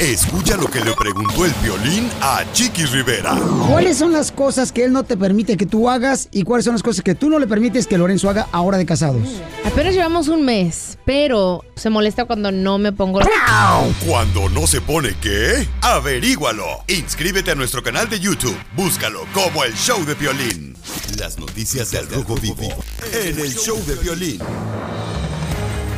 Escucha lo que le preguntó el violín a Chiqui Rivera. ¿Cuáles son las cosas que él no te permite que tú hagas y cuáles son las cosas que tú no le permites que Lorenzo haga ahora de casados? Apenas llevamos un mes, pero se molesta cuando no me pongo... Cuando no se pone qué, averígualo. Inscríbete a nuestro canal de YouTube. Búscalo como el show de violín. Las noticias del Rojo Vivo en el show de violín.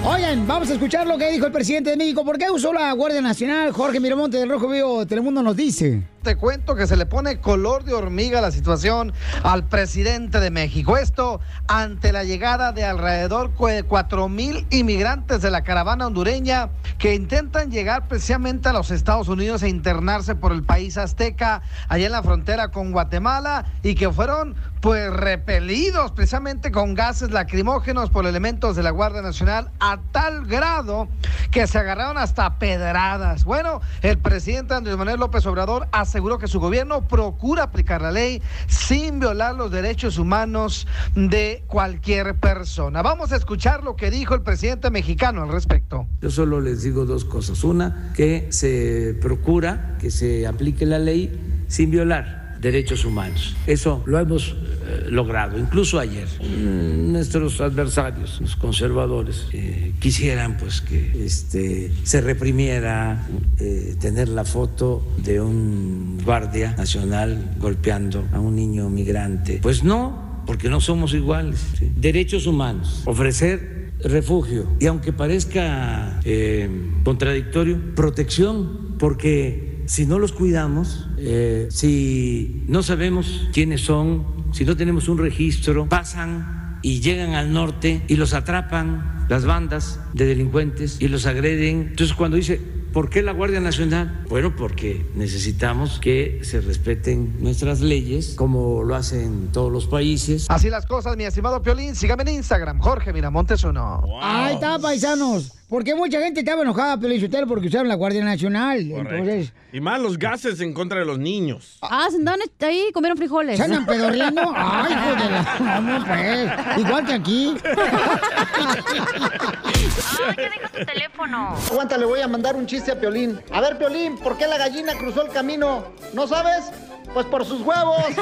Oigan, vamos a escuchar lo que dijo el presidente de México. ¿Por qué usó la Guardia Nacional? Jorge Miramonte del Rojo Vivo Telemundo nos dice. Te cuento que se le pone color de hormiga la situación al presidente de México. Esto ante la llegada de alrededor de 4 mil inmigrantes de la caravana hondureña que intentan llegar precisamente a los Estados Unidos e internarse por el país azteca, allá en la frontera con Guatemala, y que fueron pues repelidos precisamente con gases lacrimógenos por elementos de la Guardia Nacional a tal grado que se agarraron hasta pedradas. Bueno, el presidente Andrés Manuel López Obrador que su gobierno procura aplicar la ley sin violar los derechos humanos de cualquier persona. Vamos a escuchar lo que dijo el presidente mexicano al respecto. Yo solo les digo dos cosas. Una, que se procura que se aplique la ley sin violar derechos humanos. Eso lo hemos eh, logrado, incluso ayer. Mm, Nuestros adversarios, los conservadores, eh, quisieran pues que este, se reprimiera eh, tener la foto de un guardia nacional golpeando a un niño migrante. Pues no, porque no somos iguales. ¿sí? Derechos humanos, ofrecer refugio y aunque parezca eh, contradictorio, protección, porque si no los cuidamos, eh, si no sabemos quiénes son, si no tenemos un registro, pasan y llegan al norte y los atrapan las bandas de delincuentes y los agreden. Entonces cuando dice, ¿por qué la Guardia Nacional? Bueno, porque necesitamos que se respeten nuestras leyes, como lo hacen todos los países. Así las cosas, mi estimado Piolín. Sígame en Instagram, Jorge Miramontes uno. Ahí está, paisanos. Porque mucha gente estaba enojada, Pelichotero, porque usaron la Guardia Nacional. Entonces, Y más los gases en contra de los niños. Ah, se andaban ahí, comieron frijoles. ¿se andan pedorreando? Ay, hijo de la... No, pues. Igual que aquí. Ay, ¿qué dijo tu teléfono? Aguanta, le voy a mandar un chiste a Piolín. A ver, Piolín, ¿por qué la gallina cruzó el camino? ¿No sabes? Pues por sus huevos.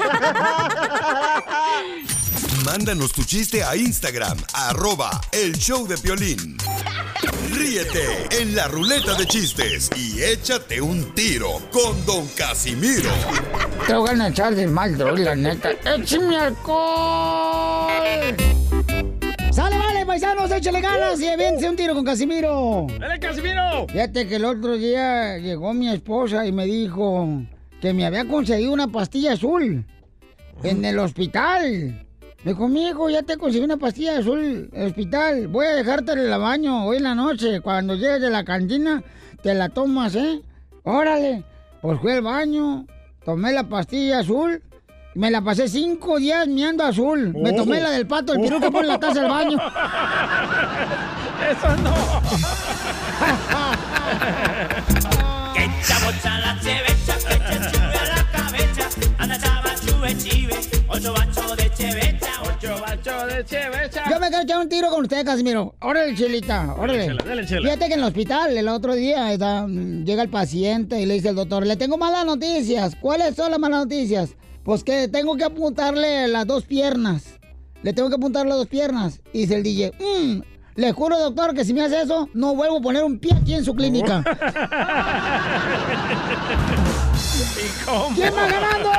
Mándanos tu chiste a Instagram, arroba el show de violín. Ríete en la ruleta de chistes y échate un tiro con Don Casimiro. Te voy a echar de mal, droga, la neta. ¡Échame alcohol! ¡Sale, vale, paisanos! ¡Échale ganas y aviéntese un tiro con Casimiro! ¡Dale, Casimiro! Fíjate que el otro día llegó mi esposa y me dijo que me había conseguido una pastilla azul en el hospital. Me dijo, mijo, ya te conseguí una pastilla azul en el hospital. Voy a dejarte en el baño hoy en la noche. Cuando llegues de la cantina, te la tomas, ¿eh? Órale. Pues fui al baño, tomé la pastilla azul. Me la pasé cinco días miando azul. Me tomé la del pato, el que pone en la taza del baño. ¡Eso no! Que chabocha la chevecha, que che sube a la cabeza. Anda chava, chube, chive, ocho bacho de chevecha, Ocho bacho de chevecha. Yo me quiero echar un tiro con usted, Casimiro. Órale, chelita, órale. chela, dale, chela. Fíjate que en el hospital, el otro día, está, mm, llega el paciente y le dice el doctor, le tengo malas noticias. ¿Cuáles son las malas noticias? Pues que tengo que apuntarle las dos piernas. Le tengo que apuntar las dos piernas. Y dice el DJ, "Mm, le juro, doctor, que si me hace eso, no vuelvo a poner un pie aquí en su clínica. ¿Y cómo? ¿Quién va ganando?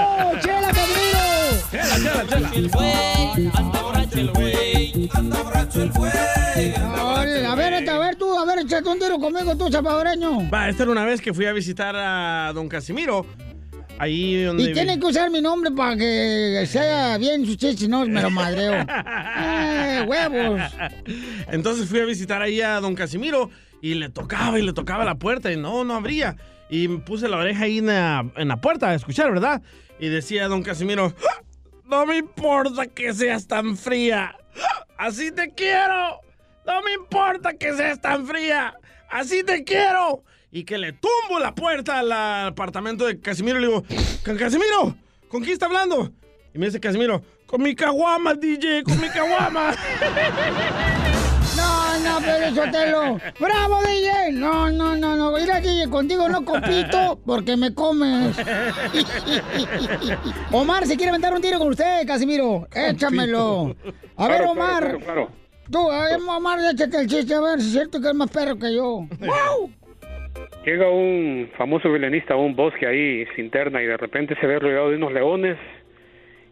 ¡Chela, Casimiro! Chela, chela, chela. el güey, anda borracho el güey, anda borracho el güey. A ver, a ver tú, a ver, échate un tiro conmigo tú, chapadoreño. Va, esta era una vez que fui a visitar a don Casimiro. Ahí donde... Y tienen que usar mi nombre para que sea bien su si no me lo madreo. ¡Eh, huevos! Entonces fui a visitar ahí a don Casimiro y le tocaba y le tocaba la puerta y no, no abría. Y puse la oreja ahí en la, en la puerta a escuchar, ¿verdad? Y decía don Casimiro, "¡Ah! no me importa que seas tan fría, así te quiero. No me importa que seas tan fría, así te quiero. Y que le tumbo la puerta al apartamento de Casimiro y le digo, "Ca- Casimiro, ¿con quién está hablando? Y me dice Casimiro, con mi caguama, DJ, con mi caguama. No, no, pero Sotelo. ¡Bravo, DJ! No, no, no, no. Mira, DJ, contigo no compito porque me comes. Omar, si quiere aventar un tiro con usted, Casimiro, échamelo. A ver, Claro, Omar. claro, claro, claro. Tú, a ver, Omar, échate el chiste, a ver si es cierto que es más perro que yo. ¡Wow! Llega un famoso violinista a un bosque ahí sin terna y de repente se ve rodeado de unos leones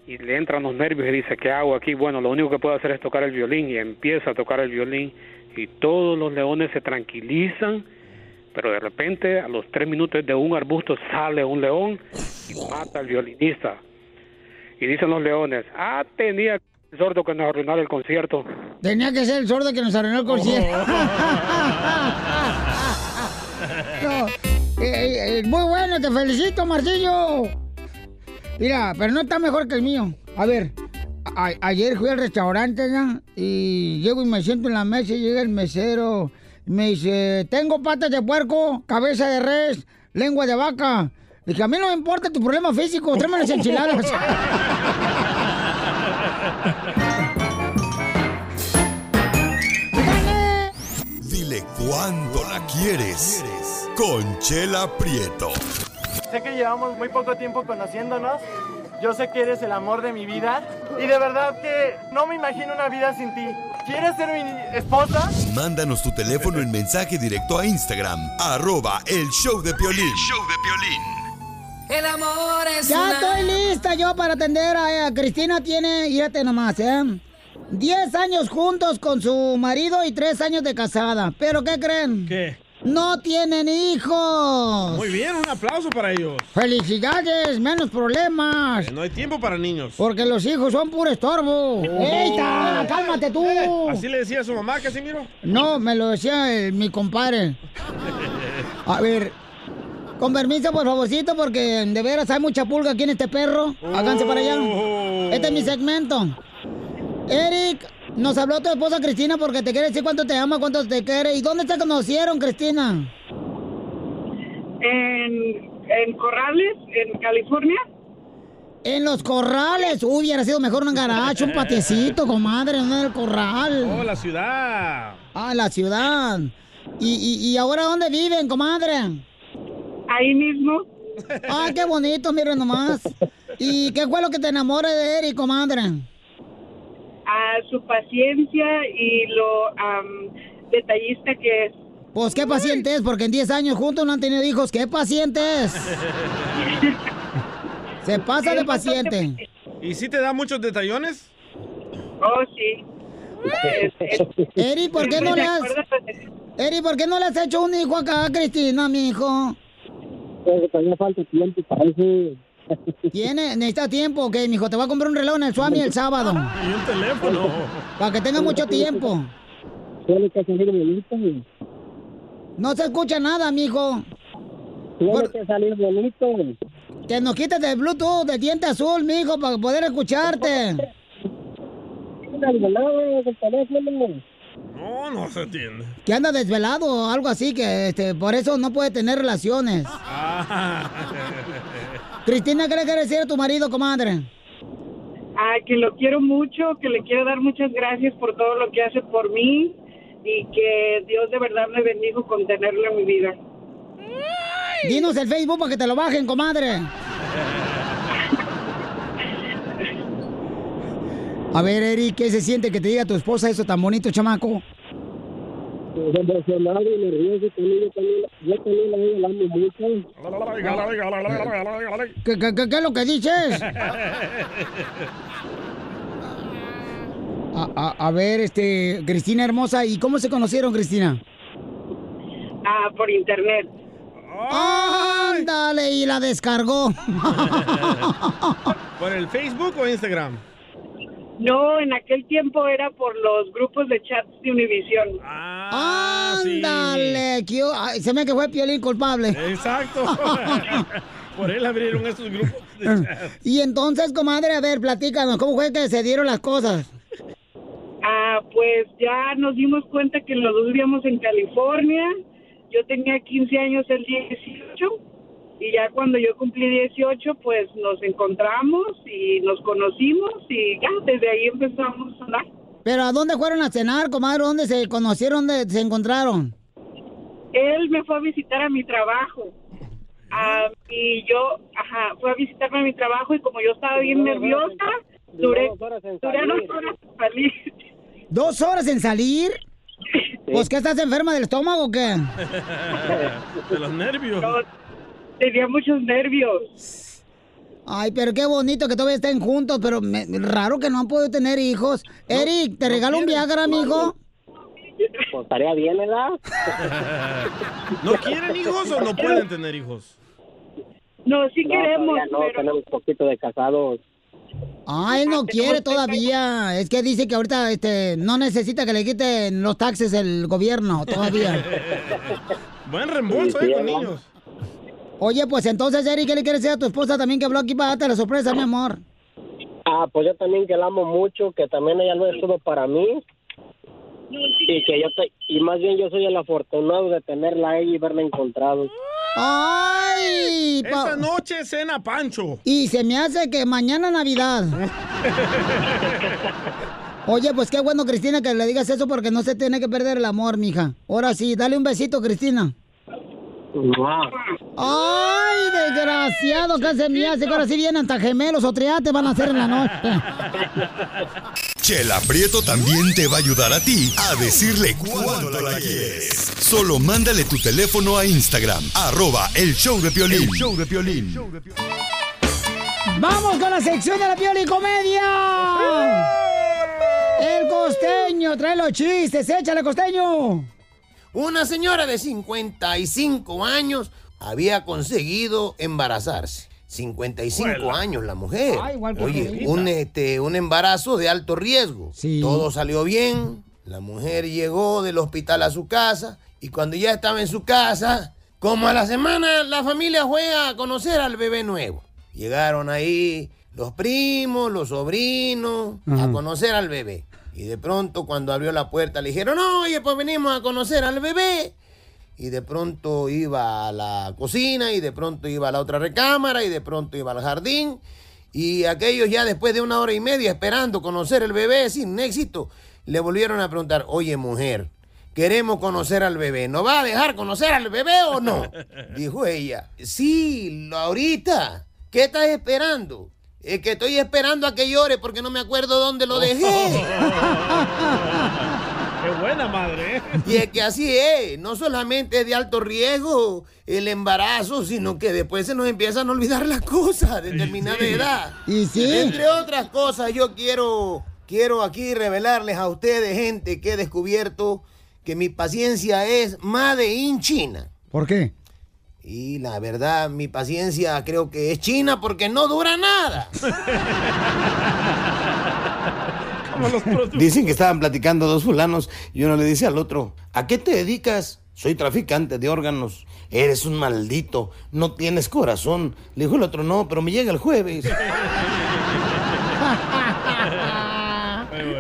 y le entran los nervios y dice, ¿qué hago aquí? Bueno, lo único que puedo hacer es tocar el violín y empieza a tocar el violín y todos los leones se tranquilizan, pero de repente a los tres minutos de un arbusto sale un león y mata al violinista. Y dicen los leones, ah, tenía el sordo que nos arruinara el concierto. Tenía que ser el sordo que nos arruinó el concierto. No, eh, eh, muy bueno, te felicito, Marcillo. Mira, pero no está mejor que el mío. A ver, ayer fui al restaurante y llego y me siento en la mesa y llega el mesero. y Me dice, tengo patas de puerco, cabeza de res, lengua de vaca. Dije, a mí no me importa tu problema físico, tráeme las enchiladas. Dile cuándo quieres. Conchela Prieto. Sé que llevamos muy poco tiempo conociéndonos. Yo sé que eres el amor de mi vida. Y de verdad que no me imagino una vida sin ti. ¿Quieres ser mi esposa? Mándanos tu teléfono en mensaje directo a Instagram, arroba el show de Piolín. show de El amor Ya estoy lista yo para atender a, a Cristina. Tiene, fíjate nomás, ¿eh? 10 años juntos con su marido y 3 años de casada. ¿Pero qué creen? ¿Qué? No tienen hijos. Muy bien, un aplauso para ellos. Felicidades, menos problemas. No hay tiempo para niños. Porque los hijos son puro estorbo. ¡Eita! ¡Cálmate tú! ¿Así le decía a su mamá, Casimiro? No, me lo decía el- mi compadre. A ver, con permiso, por favorcito, porque de veras hay mucha pulga aquí en este perro. Háganse para allá. Este es mi segmento. Eric, nos habló tu esposa Cristina porque te quiere decir cuánto te ama, cuánto te quiere. ¿Y dónde se conocieron, Cristina? En, en Corrales, en California. En los corrales. Uy, hubiera sido mejor un garacho, un patiecito, comadre, no en el corral. Oh, la ciudad. Ah, la ciudad. ¿Y, y, y ahora dónde viven, comadre? Ahí mismo. Ah, qué bonito, miren nomás. ¿Y qué fue lo que te enamora de Eric, comadre? A su paciencia y lo am, detallista que es. Pues qué paciente es, porque en 10 años juntos no han tenido hijos. ¿Qué paciente es? Se pasa de paciente. ¿Y si te da muchos detallones? Oh, sí. Eri, ¿por qué no le has... Eri, ¿por qué no le has hecho un hijo acá a Cristina, mi hijo? Porque todavía falta tiempo para eso. Tiene, necesita tiempo, ok, mijo. Te voy a comprar un reloj en el Swami el sábado. Y un teléfono. Para que tenga mucho tiempo. Tiene que salir bonito. No se escucha nada, mijo. Tiene que salir bonito. Que nos quites del Bluetooth, del diente azul, mijo, para poder escucharte. No, no se entiende. Que anda desvelado o algo así, que este, por eso no puede tener relaciones. Cristina, ¿qué le quiere decir a tu marido, comadre? Ah, que lo quiero mucho, que le quiero dar muchas gracias por todo lo que hace por mí y que Dios de verdad me bendijo con tenerlo en mi vida. Dinos el Facebook para que te lo bajen, comadre. A ver, Eric, ¿qué se siente que te diga tu esposa eso tan bonito, chamaco? Emocionado y nervioso también. Yo también, yo también la amo mucho. ¿Qué, qué, qué- qué es lo que dices? A, a- a ver, este, Cristina hermosa, ¿y cómo se conocieron, Cristina? Ah, por internet. ¡Ándale! Y la descargó. ¿Por el Facebook o Instagram? No, en aquel tiempo era por los grupos de chats de Univision. ¡Ándale! que yo- ay, se me que fue Piolín culpable. Exacto. Por él abrieron estos grupos de chat. Y entonces, comadre, a ver, platícanos, ¿cómo fue que se dieron las cosas? Ah, pues ya nos dimos cuenta que los dos vivíamos en California. yo tenía 15 años el 18 y ya cuando yo cumplí 18 pues nos encontramos y nos conocimos y ya desde ahí empezamos a andar. ¿Pero a dónde fueron a cenar, comadre? ¿Dónde se conocieron? ¿Dónde se encontraron? Él me fue a visitar a mi trabajo. Ah, y yo, ajá, fue a visitarme a mi trabajo y como yo estaba bien nerviosa, duré, duré dos horas en salir. ¿Dos horas en salir? Pues, ¿qué estás enferma del estómago o qué? De los nervios. Tenía muchos nervios. Ay, pero qué bonito que todavía estén juntos, pero me- raro que no han podido tener hijos. Eric, ¿te regalo un Viagra, amigo? Pues estaría bien, ¿verdad? ¿No quieren hijos o no pueden tener hijos? No, sí No, todavía no, tenemos poquito de casados. Ah, él no quiere todavía. Es que dice que ahorita este, no necesita que le quiten los taxes el gobierno todavía. Buen reembolso, eh, con niños. Oye, pues entonces, Eric, ¿qué le quieres decir a tu esposa también que habló aquí para darte la sorpresa, mi amor? Ah, pues yo también que la amo mucho, que también ella lo es todo para mí. Y que yo te- y más bien yo soy el afortunado de tenerla a ella y verla encontrado. ¡Ay! pa- Esta noche cena Pancho. Y se me hace que mañana Navidad. Oye, pues qué bueno, Cristina, que le digas eso porque no se tiene que perder el amor, mija. Ahora sí, dale un besito, Cristina. ¡Ay, desgraciado! ¿Qué se me hace? Que ahora sí vienen hasta gemelos o triates van a hacer en la noche. Chela Prieto también te va a ayudar a ti a decirle cuánto la quieres. Solo mándale tu teléfono a Instagram, arroba el show de Piolín. El show de Piolín. ¡Vamos con la sección de la Piola y Comedia! El costeño, trae los chistes, échale, costeño. Una señora de 55 años había conseguido embarazarse. 55 Juela. años la mujer. Ah, igual que Oye, un, este, un embarazo de alto riesgo. Todo salió bien. La mujer llegó del hospital a su casa y cuando ya estaba en su casa, como a la semana, la familia fue a conocer al bebé nuevo. Llegaron ahí los primos, los sobrinos, a conocer al bebé. Y de pronto cuando abrió la puerta le dijeron, oye, pues venimos a conocer al bebé. Y de pronto iba a la cocina y de pronto iba a la otra recámara y de pronto iba al jardín. Y aquellos ya después de una hora y media esperando conocer el bebé sin éxito, le volvieron a preguntar, oye mujer, queremos conocer al bebé, ¿no va a dejar conocer al bebé o no? Dijo ella, sí, ahorita, ¿qué estás esperando? Es que estoy esperando a que llore porque no me acuerdo dónde lo dejé. Qué buena madre, ¿eh? Y es que así es, no solamente es de alto riesgo el embarazo, sino que después se nos empiezan a olvidar las cosas a determinada sí. edad. Y sí. Entre otras cosas, yo quiero, quiero aquí revelarles a ustedes, gente, que he descubierto que mi paciencia es made in China. ¿Por qué? Y la verdad, mi paciencia creo que es china porque no dura nada. Dicen que estaban platicando dos fulanos y uno le dice al otro, ¿a qué te dedicas? Soy traficante de órganos. Eres un maldito, no tienes corazón. Le dijo el otro, no, pero me llega el jueves.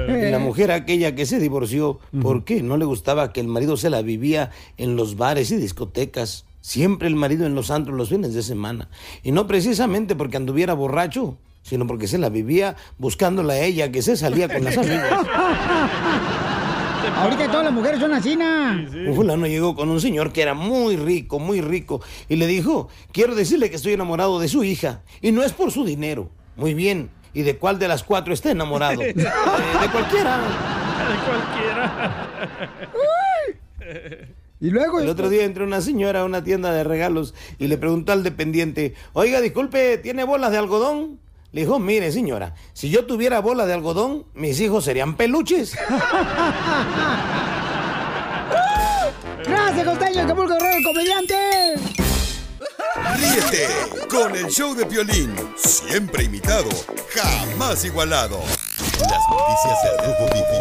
Y la mujer aquella que se divorció, ¿por qué? No le gustaba que el marido se la vivía en los bares y discotecas. Siempre el marido en los antros los fines de semana. Y no precisamente porque anduviera borracho, sino porque se la vivía buscándola a ella que se salía con las amigas. Ahorita todas las mujeres son así, ¿na? Un fulano llegó con un señor que era muy rico, muy rico, y le dijo, quiero decirle que estoy enamorado de su hija, y no es por su dinero. Muy bien, ¿y de cuál de las cuatro está enamorado? "Eh, de cualquiera. Y luego... El otro día entró una señora a una tienda de regalos y le preguntó al dependiente, oiga, disculpe, ¿tiene bolas de algodón? Le dijo, mire señora, si yo tuviera bolas de algodón, mis hijos serían peluches. Gracias, costeño, Acapulco Guerrero, el comediante. Ríete con el show de Piolín, siempre imitado, jamás igualado. Las noticias del Rojo Vivo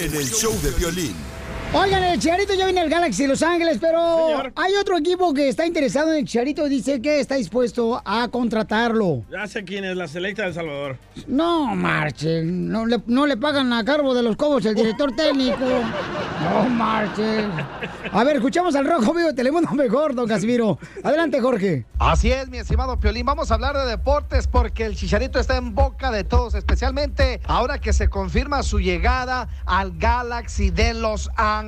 en el show de Piolín. Oigan, el Chicharito ya viene al Galaxy Los Ángeles, pero hay otro equipo que está interesado en el Chicharito. Dice que está dispuesto a contratarlo. Ya sé quién es la selecta de El Salvador. No, marchen. No le, no le pagan a cargo de los cobos el director técnico. No marches. A ver, escuchamos al Rojo Vivo de Telemundo mejor, don Casimiro. Adelante, Jorge. Así es, mi estimado Piolín. Vamos a hablar de deportes porque el Chicharito está en boca de todos, especialmente ahora que se confirma su llegada al Galaxy de Los Ángeles.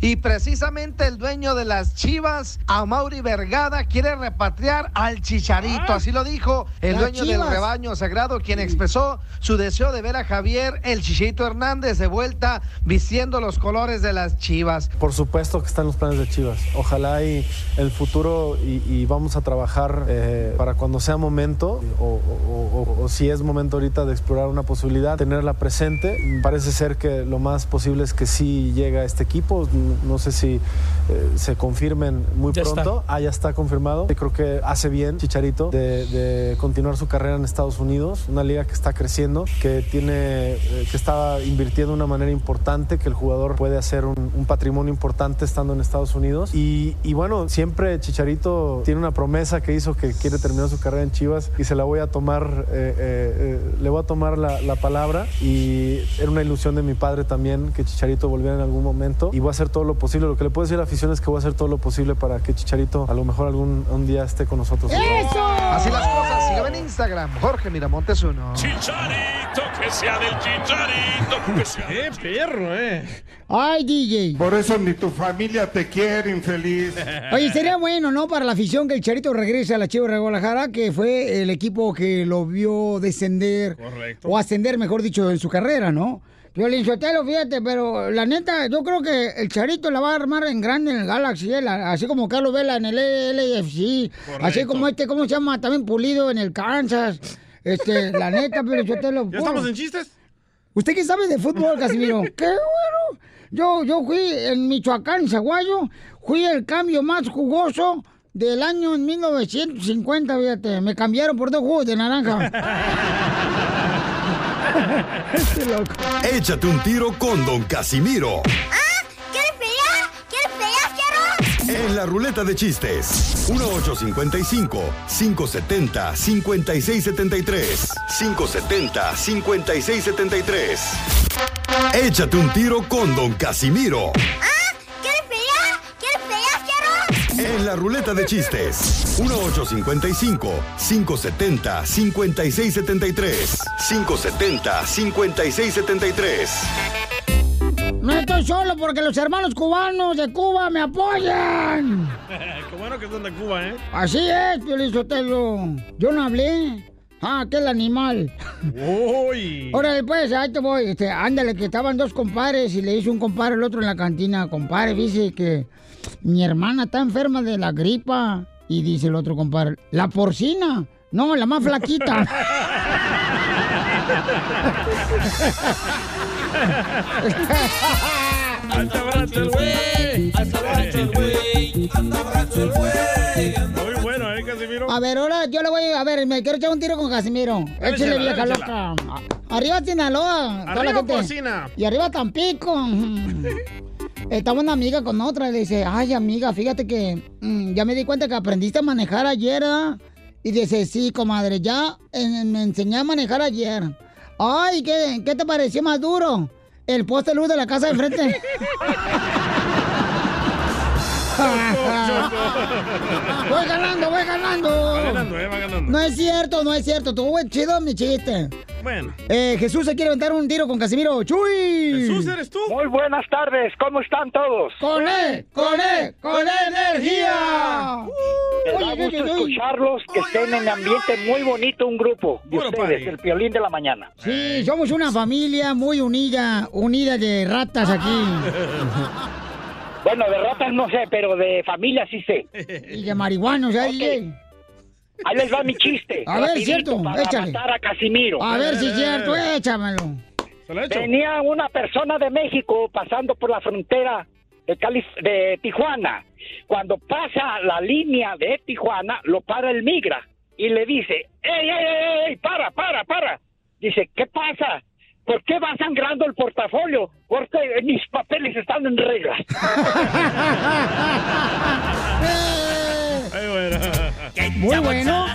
Y precisamente el dueño de las Chivas, Amauri Vergada, quiere repatriar al Chicharito. Así lo dijo el Las dueño del rebaño sagrado, quien expresó su deseo de ver a Javier el Chicharito Hernández de vuelta vistiendo los colores de las Chivas. Por supuesto que están los planes de Chivas. Ojalá y el futuro y, y vamos a trabajar eh, para cuando sea momento o, o- o- o si es momento ahorita de explorar una posibilidad, tenerla presente. Parece ser que lo más posible es que sí llega este equipo. No sé si eh, se confirmen muy Ya está. pronto. Ah, ya está confirmado. Creo que hace bien Chicharito de, de continuar su carrera en Estados Unidos, una liga que está creciendo, que tiene, eh, que está invirtiendo de una manera importante, que el jugador puede hacer un, un patrimonio importante estando en Estados Unidos. Y, y bueno, siempre Chicharito tiene una promesa que hizo que quiere terminar su carrera en Chivas y se la voy a tomar, eh, eh, eh, le voy a tomar la, la palabra. Y era una ilusión de mi padre también que Chicharito volviera en algún momento. Y voy a hacer todo lo posible. Lo que le puedo decir a la afición es que voy a hacer todo lo posible para que Chicharito a lo mejor algún un día esté con nosotros. Así las cosas. Sígame en Instagram, Jorge Miramontes uno. Chicharito, que sea del chicharito, que sea ¡Qué perro, eh! Ay, DJ. Por eso ni tu familia te quiere, infeliz. Oye, sería bueno, ¿no? Para la afición que el Charito regrese a la Chivas de Guadalajara, que fue el equipo que lo vio descender. Correcto. O ascender, mejor dicho, en su carrera, ¿no? Violín Sotelo, fíjate, pero la neta, yo creo que el Charito la va a armar en grande en el Galaxy, eh, la- así como Carlos Vela en el LAFC, así como este, ¿cómo se llama? También Pulido en el Kansas. Este, la neta, Violín Sotelo. ¿Ya estamos en chistes? ¿Usted qué sabe de fútbol, Casimiro? ¡Qué bueno! Yo, yo fui en Michoacán, Zaguayo, fui el cambio más jugoso del año en 1950, fíjate. Me cambiaron por dos jugos de naranja. este loco. Échate un tiro con Don Casimiro ¿Quieres pelear? ¿Quieres pelear, Fierro? en la ruleta de chistes. 1855-570-5673. 570-5673. Échate un tiro con Don Casimiro ¿Quieres en la ruleta de chistes. 1855-570-5673. 570-5673. No estoy solo porque los hermanos cubanos de Cuba me apoyan. Qué bueno que son de Cuba, ¿eh? Así es, Piolín Sotelo. Yo no hablé. Ah, aquel animal. Uy. Órale, pues, ahí te voy. Este, ándale, que estaban dos compadres y le hizo un compadre al otro en la cantina. Compadre, dice que mi hermana está enferma de la gripa. Y dice el otro compadre, ¿la porcina? No, la más flaquita. ¡Hasta brazo el güey! ¡Hasta brazo el güey! ¡Hasta brazo el güey! Muy bueno, ¿eh, Casimiro? A ver, ahora yo le voy a... A ver, me quiero echar un tiro con Casimiro. Échale, vieja loca. Arriba Sinaloa. Arriba. Porcina. Y arriba Tampico. Estaba una amiga con otra y le dice, ay amiga, fíjate que mm, ya me di cuenta que aprendiste a manejar ayer, ¿ah?". Y dice, sí, comadre, ya eh, me enseñé a manejar ayer. Ay, ¿qué, qué te pareció más duro? El poste luz de la casa de enfrente. voy ganando, voy ganando. Va ganando, ¿eh? Va ganando. No es cierto, no es cierto. Tuvo chido mi chiste. Bueno. Eh, Jesús se quiere aventar un tiro con Casimiro. ¡Chuy! Jesús, ¿eres tú? Muy buenas tardes, ¿cómo están todos? ¡Con él! ¡Con él! ¡Con energía! Me da gusto uy, uy. escucharlos, que estén en ambiente muy bonito, un grupo de ustedes, el Piolín de la Mañana. Sí, somos una familia muy unida, unida de ratas aquí. Bueno, de ratas no sé, pero de familia sí sé. Y de marihuanos, ¿eh, DJ? Ahí les va mi chiste. A ver, cierto, para échale. matar a Casimiro. A ver si es cierto, échamelo. Venía una persona de México pasando por la frontera de, Calif- de Tijuana. Cuando pasa la línea de Tijuana, lo para el migra y le dice, ¡Ey, ey, ey, ey, para, para, para! Dice, ¿qué pasa? ¿Por qué va sangrando el portafolio? Porque mis papeles están en regla. Muy bueno.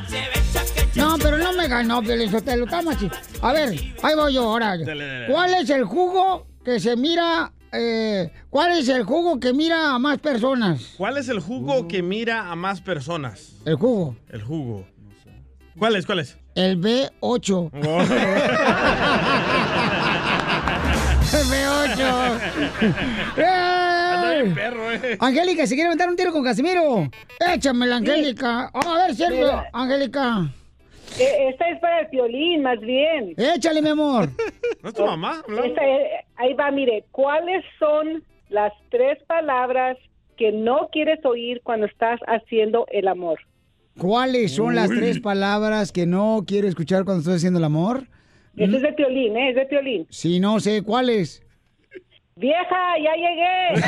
No, pero no me ganó, Sotelo, está machi. A ver, ahí voy yo ahora. ¿Cuál es el jugo que se mira eh, ¿cuál es el jugo que mira a más personas? ¿Cuál es el jugo que mira a más personas? El jugo. El jugo. ¿Cuál es? ¿Cuál es? El B8. El B8. ¡Eh! perro, eh. Angélica, ¿se quiere aventar un tiro con Casimiro? Échamela, Angélica. Oh, a ver. Mira. Angélica. Eh, Esta es para el violín, más bien. Échale, mi amor. ¿No es tu mamá? hablando? Esta es- ahí va, mire, ¿cuáles son las tres palabras que no quieres oír cuando estás haciendo el amor? ¿Cuáles son las tres palabras que no quiere escuchar cuando estás haciendo el amor? Eso es de violín, ¿eh? Es de violín. Sí, no sé, ¿cuáles? Vieja, ya llegué.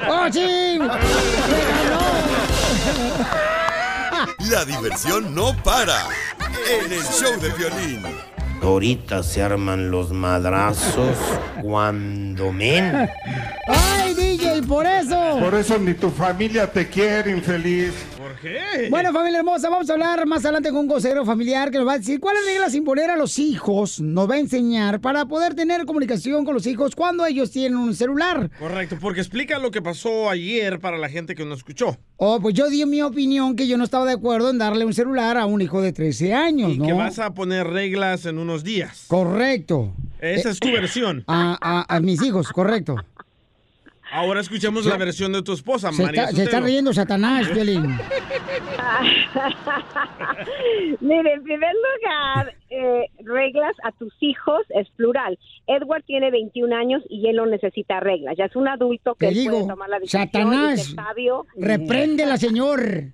¡Oh, sí! La diversión no para. En el show de violín. Ahorita se arman los madrazos cuando men. ¡Ay, DJ, por eso! Por eso ni tu familia te quiere, infeliz. Bueno, familia hermosa, vamos a hablar más adelante con un consejero familiar que nos va a decir cuáles reglas imponer a los hijos, nos va a enseñar para poder tener comunicación con los hijos cuando ellos tienen un celular. Correcto, porque explica lo que pasó ayer para la gente que no escuchó. Oh, pues yo di mi opinión que yo no estaba de acuerdo en darle un celular a un hijo de 13 años, Y ¿no? que vas a poner reglas en unos días. Correcto. Esa es tu versión. A, a- a mis hijos, correcto. Ahora escuchemos la versión de tu esposa, Se María está, se está riendo Satanás, Piolín. Mire, en primer lugar, eh, reglas a tus hijos es plural. Edward tiene 21 años y él no necesita reglas. Ya es un adulto que Te él puede digo, tomar la decisión Satanás, sabio. repréndela, señor.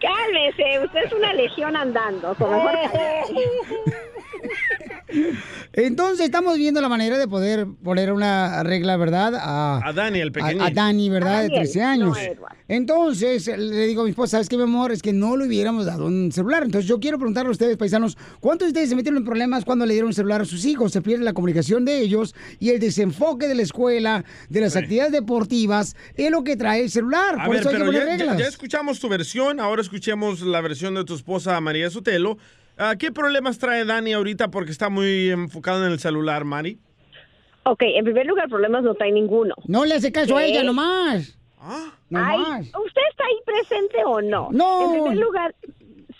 Cálmese, usted es una legión andando. mejor. Entonces estamos viendo la manera de poder poner una regla, ¿verdad? A, A Dani, el pequeñito. a, a Dani, ¿verdad? A de Daniel, 13 años. no. Entonces, le digo a mi esposa, ¿sabes qué, mi amor? Es que no le hubiéramos dado un celular. Entonces, yo quiero preguntarle a ustedes, paisanos, ¿cuántos de ustedes se metieron en problemas cuando le dieron un celular a sus hijos? Se pierde la comunicación de ellos y el desenfoque de la escuela, de las actividades deportivas, es lo que trae el celular. A Por ver, eso hay que poner ya, ya- reglas. ya escuchamos tu versión, ahora escuchemos la versión de tu esposa María Sotelo. Ah, ¿Qué problemas trae Dani ahorita porque está muy enfocado en el celular, Mari? Ok, en primer lugar, problemas no trae ninguno. No le hace caso a ella nomás. Ah, Ay, ¿Usted está ahí presente o no? No. En primer lugar,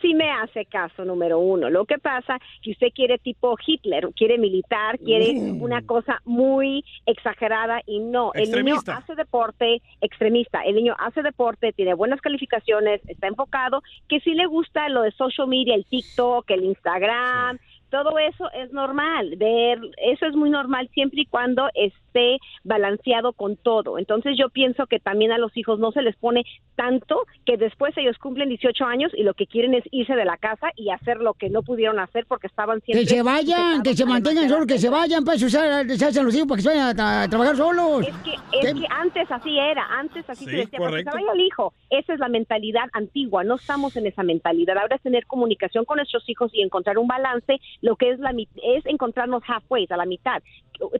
sí me hace caso, número uno. Lo que pasa que usted quiere tipo Hitler, quiere militar, quiere Mm. una cosa muy exagerada y no. El niño Extremista. hace deporte extremista. El niño hace deporte, tiene buenas calificaciones, está enfocado, que sí le gusta lo de social media, el TikTok, el Instagram. Todo eso es normal, ver, eso es muy normal siempre y cuando esté balanceado con todo. Entonces yo pienso que también a los hijos no se les pone tanto que después ellos cumplen 18 años y lo que quieren es irse de la casa y hacer lo que no pudieron hacer porque estaban siempre... Que se vayan, que se mantengan solos, que se vayan, pues, usar, se hacen los hijos para que se vayan a, a trabajar solos. Es que, es que antes así era, antes así Sí, se decía, porque se correcto. vaya el hijo. Esa es la mentalidad antigua, no estamos en esa mentalidad. Ahora es tener comunicación con nuestros hijos y encontrar un balance, lo que es la mi- es encontrarnos halfway, a la mitad.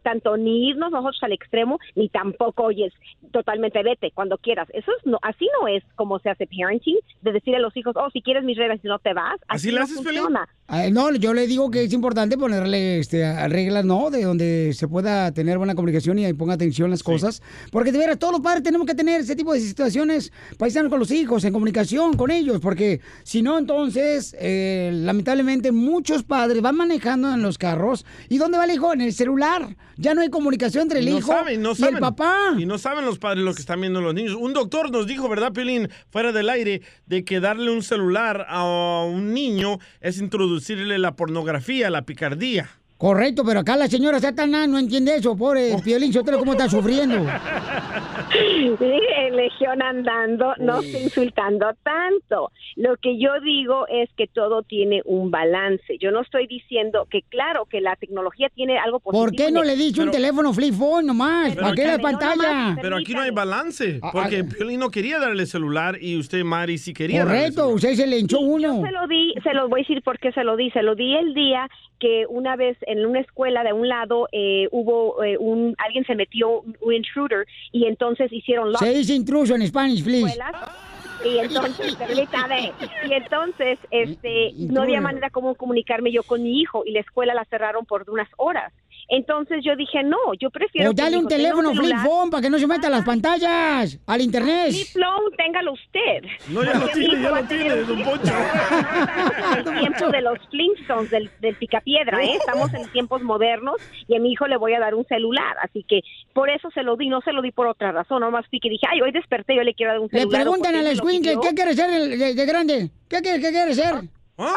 Tanto ni irnos nosotros al extremo, ni tampoco, oyes, totalmente vete cuando quieras. Eso es no, así no es como se hace parenting, de decir a los hijos, oh, si quieres mis reglas y no te vas. ¿Así no le haces, funciona. Ah, No, yo le digo que es importante ponerle este, reglas, ¿no? De donde se pueda tener buena comunicación y ahí ponga atención a las cosas. Porque de veras, todos los padres tenemos que tener ese tipo de situaciones paisanos con los hijos, en comunicación con ellos. Porque si no, entonces, eh, lamentablemente, muchos padres van manejando en los carros. ¿Y dónde va el hijo? En el celular. Ya no hay comunicación entre el Y no hijo saben, no y saben. el papá. Y no saben los padres lo que están viendo los niños. Un doctor nos dijo, ¿verdad, Piolín? Fuera del aire, de que darle un celular a un niño es introducirle la pornografía, la picardía. Correcto, pero acá la señora Satanás no entiende eso. Pobre Oh. Piolín, Sotelo, cómo está sufriendo. Sí, Legión andando, no estoy insultando tanto. Lo que yo digo es que todo tiene un balance. Yo no estoy diciendo que, claro, que la tecnología tiene algo positivo. ¿Por qué no le dice un teléfono flip phone nomás? Pero ¿Para qué la aquí- pantalla? Pero aquí no hay balance, Ah, porque ah. Piolín no quería darle celular y usted, Mari, sí quería darle Correcto, usted se le hinchó uno. Se lo di, se lo voy a decir por qué se lo di. Se lo di el día que una vez en una escuela de un lado eh, hubo eh, un, alguien se metió un intruder y entonces hicieron lock Se dice intruso en Spanish, please. escuelas y entonces permítame y entonces este no había manera como comunicarme yo con mi hijo y la escuela la cerraron por unas horas Entonces yo dije, no, yo prefiero... O dale un teléfono flip phone para que no se meta a las pantallas, al internet. Flip phone, téngalo usted. No, ya lo tiene, hijo ya lo tiene, un don Poncho. Estamos en el tiempo de los Flintstones, del, del picapiedra, ¿eh? Estamos en tiempos modernos y a mi hijo le voy a dar un celular. Así que por eso se lo di, no se lo di por otra razón. Nomás fui que dije, ay, hoy desperté, yo le quiero dar un Le celular. preguntan o al escuincle. ¿qué quiere ser de, de grande? ¿Qué quiere, qué quiere ser?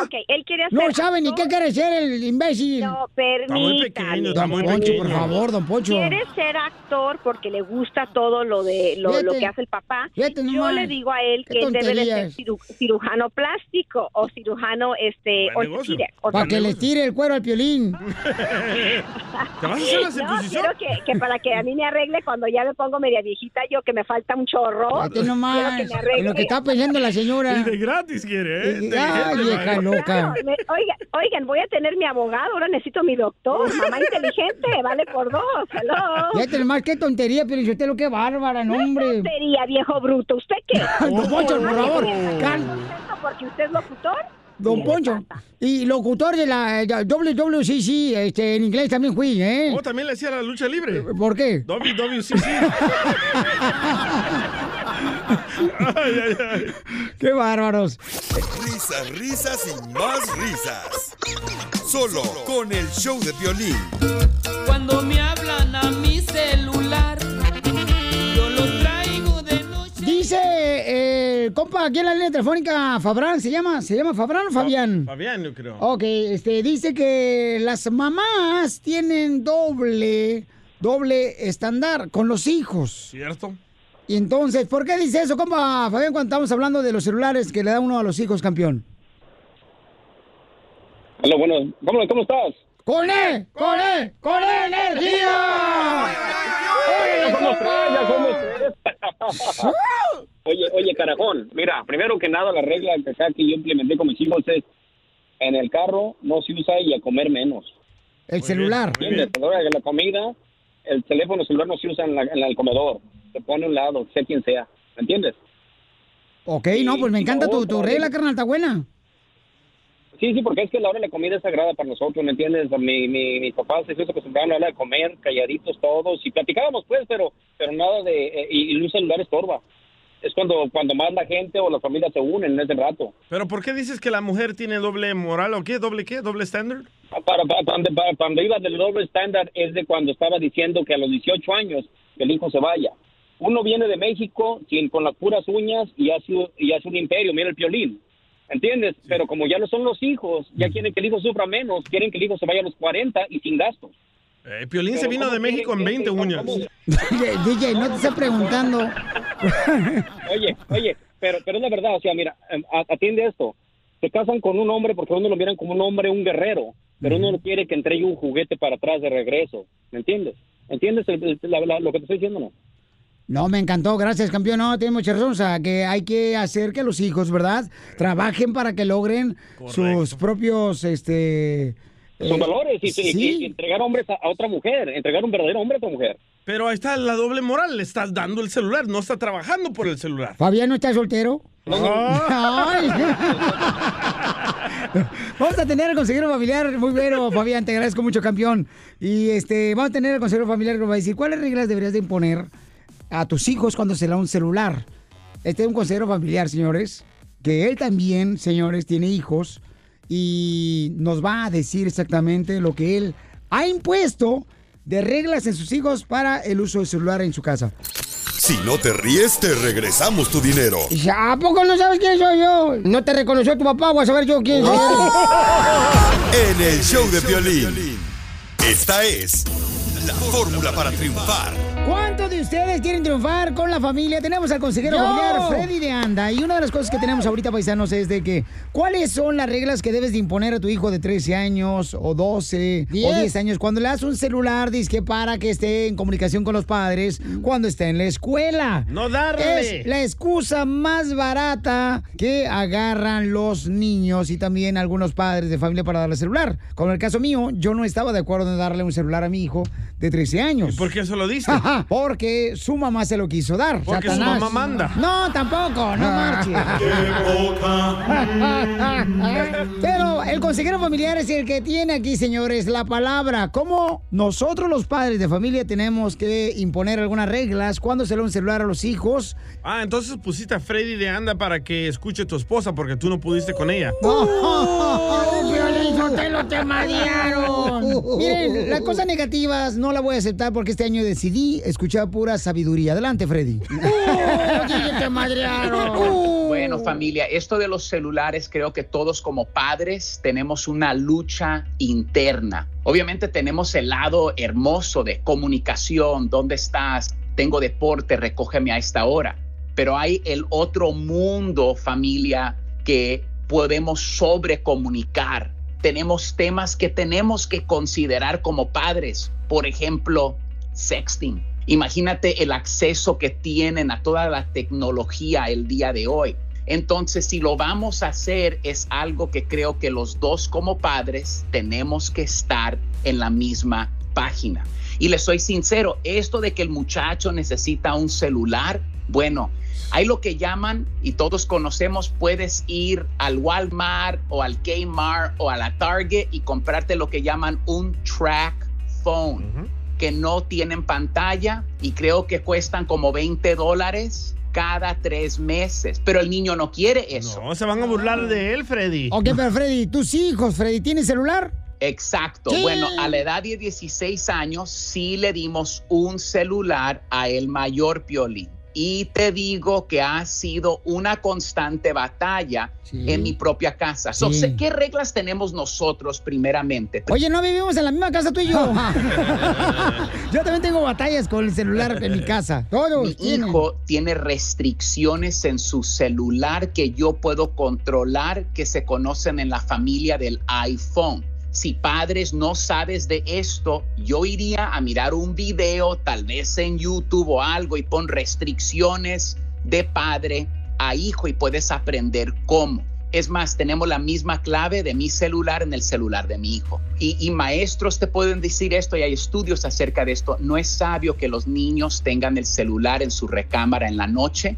Ok, él quiere hacer... No sabe ni qué quiere ser el imbécil. No, permítame. Don Poncho, por favor, don Poncho. Quiere ser actor porque le gusta todo lo de lo, Fíjate. lo que hace el papá. Fíjate Yo nomás. le digo a él que él debe de ser ciru- cirujano plástico o cirujano este. Para que le tire el cuero al piolín. ¿Te vas a hacer la No, circuncisión? quiero que, que para que a mí me arregle cuando ya me pongo media viejita yo que me falta un chorro. Fíjate nomás, que me arregle. en lo que está pensando la señora. Y de gratis quiere, ¿eh? Y- Ay, vieja loca. Claro, me- oiga, oigan, voy a tener mi abogado, ahora necesito mi doctor. Mamá inteligente, vale por dos. Hello. Fíjate nomás, qué tontería, pero usted lo que bárbara, no, hombre. tontería, viejo bruto. ¿Usted qué? Don Poncho, por favor. cal- ¿Contento porque usted es locutor? Don Poncho. Y locutor de la WWCC, este, en inglés también fui, ¿eh? Oh, también le hacía la lucha libre. ¿Por qué? WWCC. ay, ay, ay. ¡Qué bárbaros! Risas, risas y más risas. Solo con el show de violín. Cuando me hablan a mi celular, yo lo traigo de Dice eh, compa aquí en la línea telefónica, Fabrán, ¿se llama? ¿Se llama Fabrán o Fabián? Fabián, yo creo. Ok, este, dice que las mamás tienen doble, doble estándar con los hijos. ¿Cierto? Y entonces, ¿por qué dice eso, compa Fabián, cuando estamos hablando de los celulares que le da uno a los hijos, campeón? Hola, bueno, ¿cómo, cómo estás? ¡Con E! ¡Con E! ¡Con E energía! Ya somos tres, ya somos tres. oye, oye, carajón, mira, primero que nada la regla que acá que yo implementé con mis hijos es en el carro no se usa y a comer menos. El celular. De la comida, el teléfono celular no se usa en, la- en el comedor. Se pone a un lado, sea quien sea. ¿Me entiendes? Ok, no, pues me encanta tu, tu regla, carnal, está buena. Sí, sí, porque es que la hora de la comida es sagrada para nosotros, ¿me entiendes? Mi, mi, mis papás se acostumbraron a la hora de comer, calladitos todos, y platicábamos pues, pero pero nada de... eh, y, y un celular estorba. Es cuando, cuando más la gente o la familia se unen en ese rato. ¿Pero por qué dices que la mujer tiene doble moral o qué? ¿Doble qué? ¿Doble estándar? Para, para, para, para- cuando iba del doble estándar es de cuando estaba diciendo que a los 18 años que el hijo se vaya. Uno viene de México sin, con las puras uñas y hace, y hace un imperio, mira el piolín. ¿Entiendes? Pero como ya no son los hijos, ya quieren que el hijo sufra menos, quieren que el hijo se vaya a los 40 y sin gastos. Eh, Piolín se vino ¿cómo de México en quieren 20 que- uñas. DJ, DJ, no te esté preguntando. Oye, oye, pero, pero es la verdad, o sea, mira, em, atiende esto. Se casan con un hombre porque uno lo miran como un hombre, un guerrero, pero uno no quiere que entregue un juguete para atrás de regreso. ¿Me entiendes? ¿Entiendes el- el- la- la- lo que te estoy diciendo, no? No, me encantó, gracias, campeón. No, tiene mucha razón. O sea, que hay que hacer que los hijos, ¿verdad? Trabajen para que logren sus propios, este... Sus eh, valores y, sí. y entregar hombres a, a otra mujer, entregar un verdadero hombre a otra mujer. Pero ahí está la doble moral. Le estás dando el celular, no está trabajando por el celular. Fabián no está soltero. Ay. Vamos a tener al consejero familiar muy bueno, Fabián, te agradezco mucho, campeón. Y este, vamos a tener al consejero familiar que nos va a decir cuáles reglas deberías de imponer a tus hijos cuando se le da un celular. Este es un consejero familiar, señores, que él también, señores, tiene hijos y nos va a decir exactamente lo que él ha impuesto de reglas en sus hijos para el uso del celular en su casa. Si no te ríes, te regresamos tu dinero. Dice, ¿A poco no sabes quién soy yo? No te reconoció tu papá, voy a saber yo quién soy. En el show de violín. Esta es la fórmula para triunfar. ¿Cuántos de ustedes quieren triunfar con la familia? Tenemos al consejero Yo. familiar Freddy de Anda. Y una de las cosas que tenemos ahorita, paisanos, es de que ¿cuáles son las reglas que debes de imponer a tu hijo de 13 años o 12 o Diez. 10 años cuando le das un celular, que para que esté en comunicación con los padres cuando está en la escuela? No darle. Es la excusa más barata que agarran los niños y también algunos padres de familia para darle celular. Como en el caso mío, yo no estaba de acuerdo en darle un celular a mi hijo de 13 años. ¿Y por qué eso lo diste? Porque su mamá se lo quiso dar. Porque su Satanás. mamá manda. No, tampoco, no marches. Pero el consejero familiar es el que tiene aquí, señores, la palabra. ¿Cómo nosotros los padres de familia tenemos que imponer algunas reglas cuando se le da un celular a los hijos? Ah, entonces pusiste a Freddy de anda para que escuche tu esposa porque tú no pudiste con ella. ¡Oh, te marearon! Miren, las cosas negativas no las voy a aceptar porque este año decidí escuchar pura sabiduría. Adelante, Freddy. ¡Oh, te madrearon! Bueno, familia, esto de los celulares, creo que todos como padres tenemos una lucha interna. Obviamente tenemos el lado hermoso de comunicación, ¿dónde estás? Tengo deporte, recógeme a esta hora. Pero hay el otro mundo, familia, que podemos sobrecomunicar. Tenemos temas que tenemos que considerar como padres. Por ejemplo, sexting. Imagínate el acceso que tienen a toda la tecnología el día de hoy. Entonces, si lo vamos a hacer, es algo que creo que los dos como padres tenemos que estar en la misma página. Y les soy sincero, esto de que el muchacho necesita un celular, bueno, hay lo que llaman, y todos conocemos, puedes ir al Walmart o al Kmart o a la Target y comprarte lo que llaman un track phone, que no tienen pantalla y creo que cuestan como 20 dólares cada tres meses. Pero el niño no quiere eso. No, se van a burlar de él, Freddy. Ok, pero Freddy, tus hijos, Freddy, ¿tienen celular? Exacto. Bueno, a la edad de 16 años sí le dimos un celular a el mayor Piolín. Y te digo que ha sido una constante batalla en mi propia casa. So, Sí. ¿Qué reglas tenemos nosotros primeramente? Oye, no vivimos en la misma casa tú y yo. yo también tengo batallas con el celular en mi casa. Todos Mi tienen. hijo tiene restricciones en su celular que yo puedo controlar que se conocen en la familia del iPhone. Si padres no sabes de esto, yo iría a mirar un video, tal vez en YouTube o algo, y pon restricciones de padre a hijo y puedes aprender cómo. Es más, tenemos la misma clave de mi celular en el celular de mi hijo. Y, y maestros te pueden decir esto y hay estudios acerca de esto. No es sabio que los niños tengan el celular en su recámara en la noche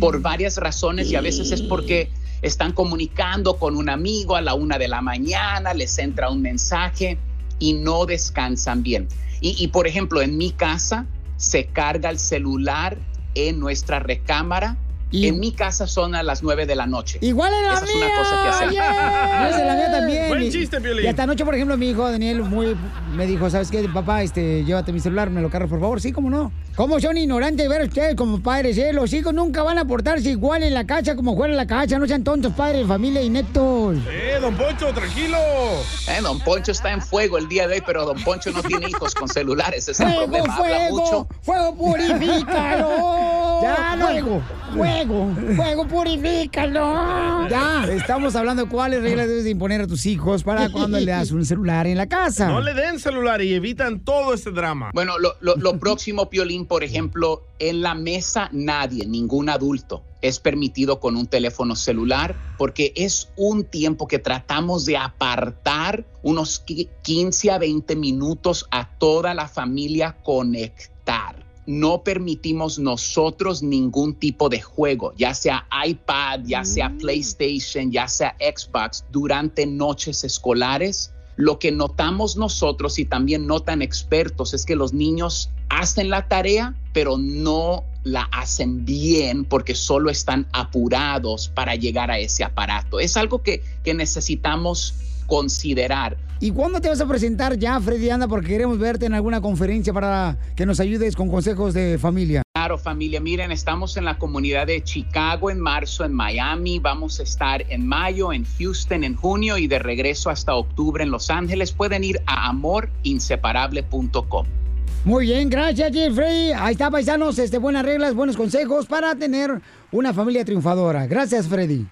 por varias razones y a veces es porque están comunicando con un amigo a la una de la mañana, les entra un mensaje y no descansan bien. Y, por ejemplo, en mi casa se carga el celular en nuestra recámara. En mi casa son a las nueve de la noche. Igual en la Esa es una cosa que hacemos. yeah. Esa es la mía también. Buen Y- chiste, Piolín. Y esta noche, por ejemplo, mi hijo Daniel muy me dijo, ¿sabes qué, papá? Este, llévate mi celular, me lo cargas, por favor. Sí, cómo no. ¿Cómo son ignorantes ver ustedes como padres, eh? Los hijos nunca van a portarse igual en la casa como fuera en la casa. No sean tontos, padres familia ineptos. Eh, don Poncho, tranquilo. Eh, don Poncho está en fuego el día de hoy, pero don Poncho no tiene hijos con celulares. Ese es el ¡Fuego, problema. Habla fuego! mucho. ¡Fuego, purifícalo! Ya, no. ¡Fuego, fuego! ¡Fuego, purifícalo! Ya, estamos hablando de cuáles reglas debes de imponer a tus hijos para cuando le das un celular en la casa. No le den celular y evitan todo este drama. Bueno, lo, lo- lo próximo, Piolín, por ejemplo, en la mesa nadie, ningún adulto es permitido con un teléfono celular porque es un tiempo que tratamos de apartar unos qui- 15 a 20 minutos a toda la familia conectar. No permitimos nosotros ningún tipo de juego, ya sea iPad, ya sea PlayStation, ya sea Xbox, durante noches escolares lo que notamos nosotros y también notan expertos es que los niños hacen la tarea, pero no la hacen bien porque solo están apurados para llegar a ese aparato. Es algo que, que necesitamos considerar. ¿Y cuándo te vas a presentar ya, Freddy Anda? Porque queremos verte en alguna conferencia para que nos ayudes con consejos de familia. Claro, familia, miren, estamos en la comunidad de Chicago en marzo, en Miami, vamos a estar en mayo, en Houston en junio y de regreso hasta octubre en Los Ángeles. Pueden ir a amorinseparable.com. Muy bien, gracias, Jeffrey. Ahí está, paisanos, este, buenas reglas, buenos consejos para tener una familia triunfadora. Gracias, Freddy.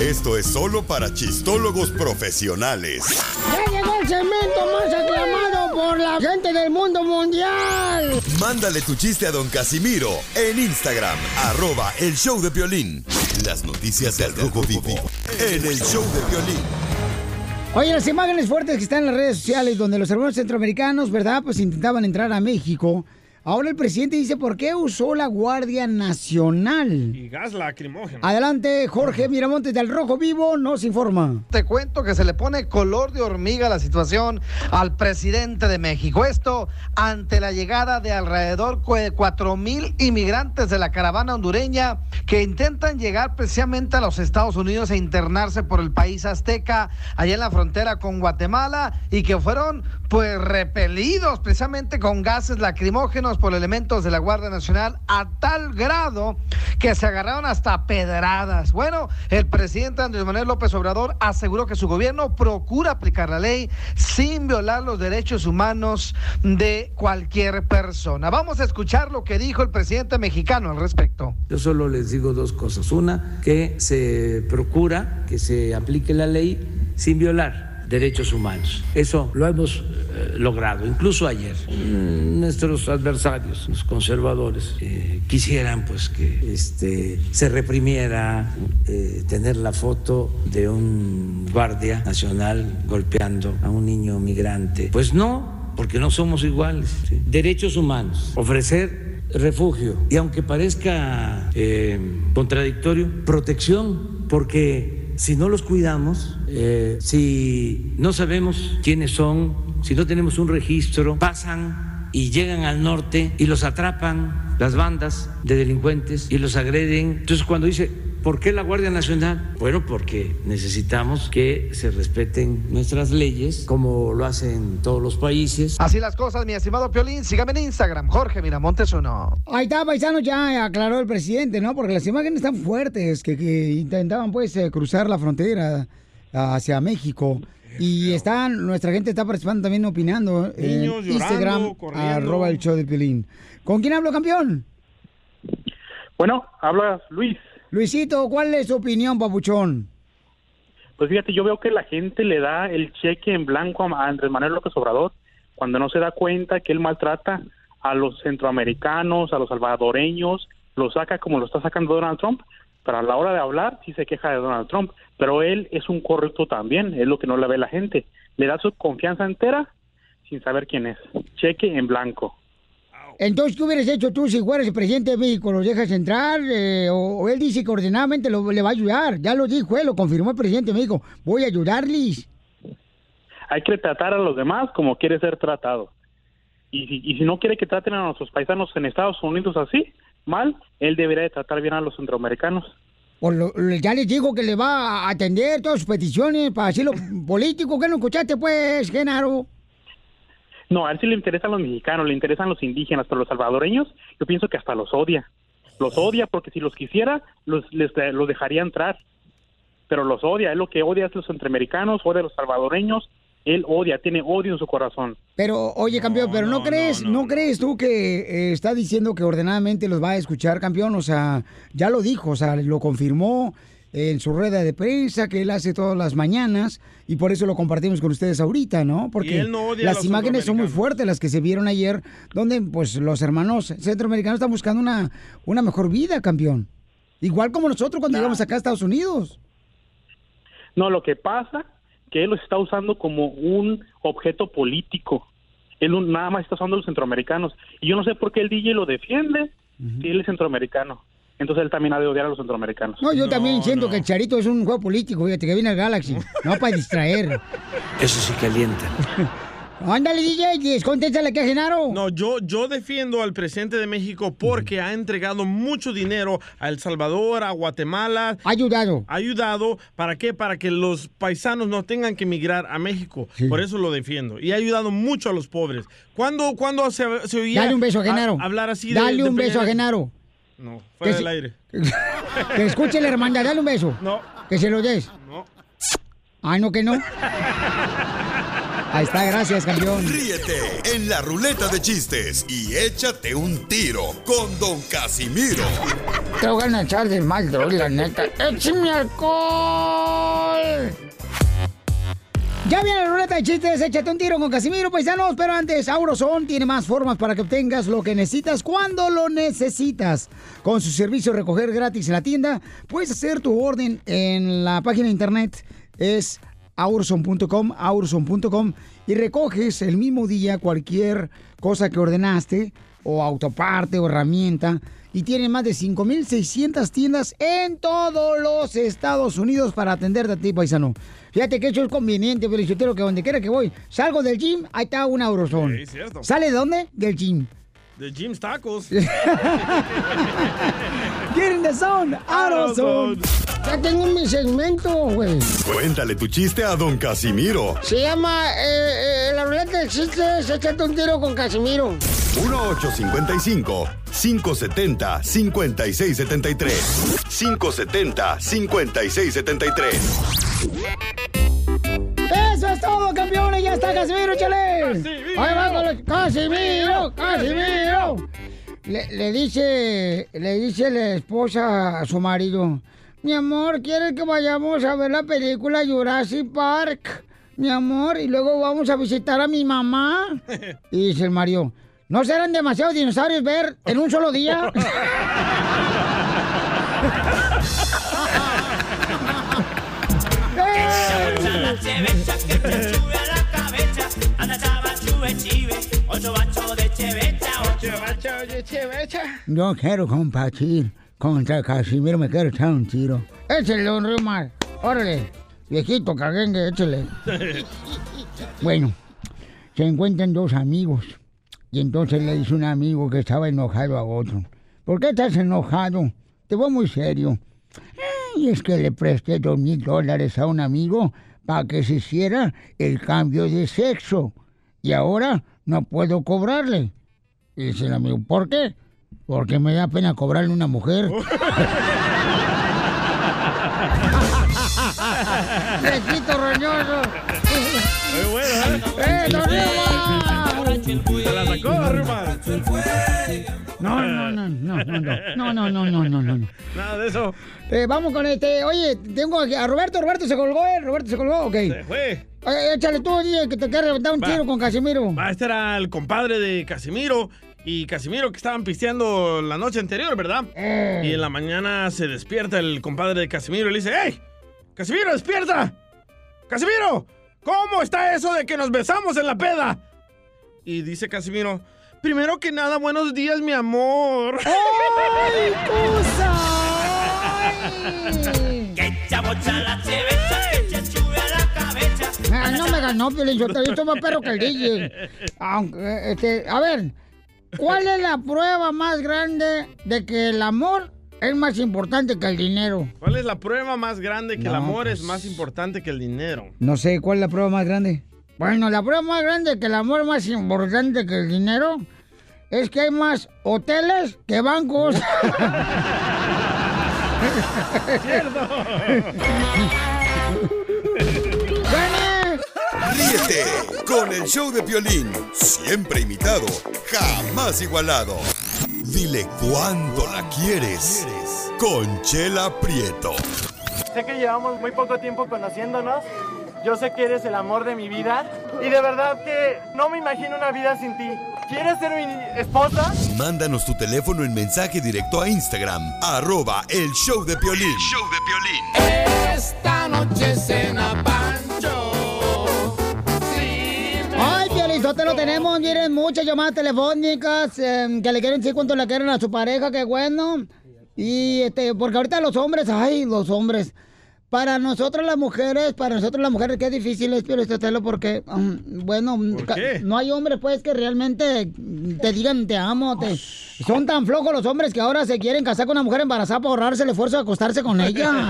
Esto es solo para chistólogos profesionales. Ya llegó el segmento más aclamado por la gente del mundo mundial. Mándale tu chiste a don Casimiro en Instagram, arroba el show de violín. Las noticias del Rojo Vivo en el show de violín. Oye, las imágenes fuertes que están en las redes sociales donde los hermanos centroamericanos, ¿verdad? Pues intentaban entrar a México Ahora el presidente dice por qué usó la Guardia Nacional. Y gas lacrimógeno. Adelante, Jorge Miramontes del Rojo Vivo nos informa. Te cuento que se le pone color de hormiga la situación al presidente de México. Esto ante la llegada de alrededor de cuatro mil inmigrantes de la caravana hondureña que intentan llegar precisamente a los Estados Unidos e internarse por el país azteca, allá en la frontera con Guatemala, y que fueron pues repelidos precisamente con gases lacrimógenos por elementos de la Guardia Nacional a tal grado que se agarraron hasta pedradas. Bueno, el presidente Andrés Manuel López Obrador aseguró que su gobierno procura aplicar la ley sin violar los derechos humanos de cualquier persona. Vamos a escuchar lo que dijo el presidente mexicano al respecto. Yo solo les digo dos cosas. Una, que se procura que se aplique la ley sin violar derechos humanos. Eso lo hemos eh, logrado. Incluso ayer mm, nuestros adversarios, los conservadores, eh, quisieran pues que este, se reprimiera eh, tener la foto de un guardia nacional golpeando a un niño migrante. Pues no, porque no somos iguales. ¿sí? Derechos humanos, ofrecer refugio y aunque parezca eh, contradictorio, protección, porque si no los cuidamos, eh, si no sabemos quiénes son, si no tenemos un registro, pasan y llegan al norte y los atrapan las bandas de delincuentes y los agreden. Entonces cuando dice, ¿por qué la Guardia Nacional? Bueno, porque necesitamos que se respeten nuestras leyes, como lo hacen todos los países. Así las cosas, mi estimado Piolín. Sígame en Instagram, Jorge Miramontes uno. Ahí está, paisano, ya aclaró el presidente, ¿no? Porque las imágenes están fuertes, que, que intentaban pues eh, cruzar la frontera hacia México. Y están, nuestra gente está participando también opinando en Niños llorando, Instagram, corriendo. arroba el show de Piolín. ¿Con quién hablo, campeón? Bueno, hablas Luis. Luisito, ¿cuál es su opinión, papuchón? Pues fíjate, yo veo que la gente le da el cheque en blanco a Andrés Manuel López Obrador cuando no se da cuenta que él maltrata a los centroamericanos, a los salvadoreños, lo saca como lo está sacando Donald Trump, pero a la hora de hablar sí se queja de Donald Trump, pero él es un corrupto también, es lo que no le ve la gente. Le da su confianza entera sin saber quién es. Cheque en blanco. Entonces, ¿qué hubieras hecho tú si fueras el presidente de México? ¿Los dejas entrar? Eh, o, o él dice que ordenadamente lo- le va a ayudar. Ya lo dijo él, lo confirmó el presidente de México. Voy a ayudarles. Hay que tratar a los demás como quiere ser tratado. Y si, y si no quiere que traten a nuestros paisanos en Estados Unidos así, mal, él debería de tratar bien a los centroamericanos. Por lo- lo- ya les digo que le va a atender todas sus peticiones para asilo político. ¿Qué no escuchaste, pues, Genaro? No, a él sí le interesan los mexicanos, le interesan los indígenas, pero los salvadoreños, yo pienso que hasta los odia. Los odia porque si los quisiera, los, les, los dejaría entrar. Pero los odia, él lo que odia es los centroamericanos, odia a los salvadoreños, él odia, tiene odio en su corazón. Pero, oye, campeón, pero no, crees, no, crees tú que eh, está diciendo que ordenadamente los va a escuchar, campeón? O sea, ya lo dijo, o sea, lo confirmó en su rueda de prensa que él hace todas las mañanas y por eso lo compartimos con ustedes ahorita, ¿no? Porque él no las imágenes son muy fuertes las que se vieron ayer, donde pues los hermanos centroamericanos están buscando una, una mejor vida, campeón. Igual como nosotros cuando llegamos acá a Estados Unidos. No, lo que pasa que él los está usando como un objeto político. Él nada más está usando a los centroamericanos. Y yo no sé por qué el DJ lo defiende si él es centroamericano. Entonces él también ha de odiar a los centroamericanos. No, yo también siento que el Charito es un juego político, fíjate, que viene al Galaxy, no para distraer. Eso sí calienta. Ándale, DJ, contéstale que a Genaro. No, yo, yo defiendo al presidente de México porque ha entregado mucho dinero a El Salvador, a Guatemala. Ha ayudado. Ha ayudado. ¿Para qué? Para que los paisanos no tengan que emigrar a México. Por eso lo defiendo. Y ha ayudado mucho a los pobres. ¿Cuándo, cuándo se, se oía Dale un beso a Genaro. hablar así de Dale de un beso a Genaro. No, Que fuera se- del aire. Que escuche la hermandad, dale un beso. No. Que se lo des. No. Ay, no, que no. Ahí está, gracias, campeón. Ríete en la ruleta de chistes y échate un tiro con Don Casimiro. Te voy a echar de mal, la neta. ¡Échame alcohol! Ya viene la ruleta de chistes, échate un tiro con Casimiro, paisanos, pero antes, Auroson tiene más formas para que obtengas lo que necesitas cuando lo necesitas. Con su servicio recoger gratis en la tienda, puedes hacer tu orden en la página de internet, es auroson.com, auroson.com, y recoges el mismo día cualquier cosa que ordenaste o autoparte o herramienta. Y tienen más de 5.600 tiendas en todos los Estados Unidos para atenderte a ti, paisano. Fíjate que eso es conveniente, felicitero, que donde quiera que voy, salgo del gym, ahí está un Auroson. Sí, cierto. ¿Sale de dónde? Del gym. De Jim's Tacos. Get in the zone, out. Ya tengo mi segmento, güey. Cuéntale tu chiste a don Casimiro. Se llama eh, eh, La ruleta échate un tiro con Casimiro. 1855 570 5673 570 5673 saludos, campeones. Ya está Casimiro, échale. Casimiro. Ahí va. Casimiro, Casimiro. Le, dice, le dice la esposa a su marido, mi amor, ¿quieres que vayamos a ver la película Jurassic Park? Mi amor, y luego vamos a visitar a mi mamá. Y dice el marido, ¿no serán demasiados dinosaurios ver en un solo día? Yo quiero compartir contra Casimiro, me quiero echar un tiro. Échale, don Rimar. Órale. Viejito caguengue, échale. Bueno, se encuentran dos amigos. Y entonces le dice un amigo que estaba enojado a otro. ¿Por qué estás enojado? Te voy muy serio. Y es que le presté dos mil dólares a un amigo para que se hiciera el cambio de sexo. Y ahora no puedo cobrarle. Y dice el amigo, ¿por qué? Porque me da pena cobrarle a una mujer. ¡Viejito roñoso! Muy bueno, ¡Eh, Rimar! Se la sacó. No, no, no, no, no, no, no, no, no, no, no, no. Nada de eso. Eh, vamos con este. Oye, tengo a Roberto. Roberto se colgó, ¿eh? Roberto se colgó, ok. Se fue. Eh, échale tú, DJ, que te quiere levantar un Va. tiro con Casimiro. Va, este era el compadre de Casimiro. Y Casimiro que estaban pisteando la noche anterior, ¿verdad? Eh. Y en la mañana se despierta el compadre de Casimiro y le dice, ¡Ey! ¡Casimiro, despierta! ¡Casimiro! ¿Cómo está eso de que nos besamos en la peda? Y dice Casimiro, primero que nada, buenos días, mi amor. ¡Ay, Que chabocha la chevecha que te sube a la cabeza. Ah, no me ganó, Piolín, yo estoy más perro que el DJ. Aunque, este, a ver, ¿cuál es la prueba más grande de que el amor es más importante que el dinero? ¿Cuál es la prueba más grande que el amor es pues. más importante que el dinero? No sé, ¿cuál es la prueba más grande? Bueno, la prueba más grande de que el amor es más importante que el dinero es que hay más hoteles que bancos. ¡Gané! Ríete con el show de Piolín, siempre imitado, jamás igualado. Dile cuándo la quieres. Conchela Prieto. Sé que llevamos muy poco tiempo conociéndonos. Yo sé que eres el amor de mi vida. Y de verdad que no me imagino una vida sin ti. ¿Quieres ser mi esposa? Mándanos tu teléfono en mensaje directo a Instagram, arroba el show de Piolín. Esta noche cena Pancho. Ay, Piolizotelo, lo tenemos, miren, muchas llamadas telefónicas eh, que le quieren decir cuánto le quieren a su pareja, qué bueno. Y este, porque ahorita los hombres, ay, los hombres. Para nosotros las mujeres, para nosotros las mujeres, qué difícil es, Piolizotelo, porque, um, bueno, ca- qué? no hay hombres, pues, que realmente te digan te amo. Te... Son tan flojos los hombres que ahora se quieren casar con una mujer embarazada para ahorrarse el esfuerzo de acostarse con ella.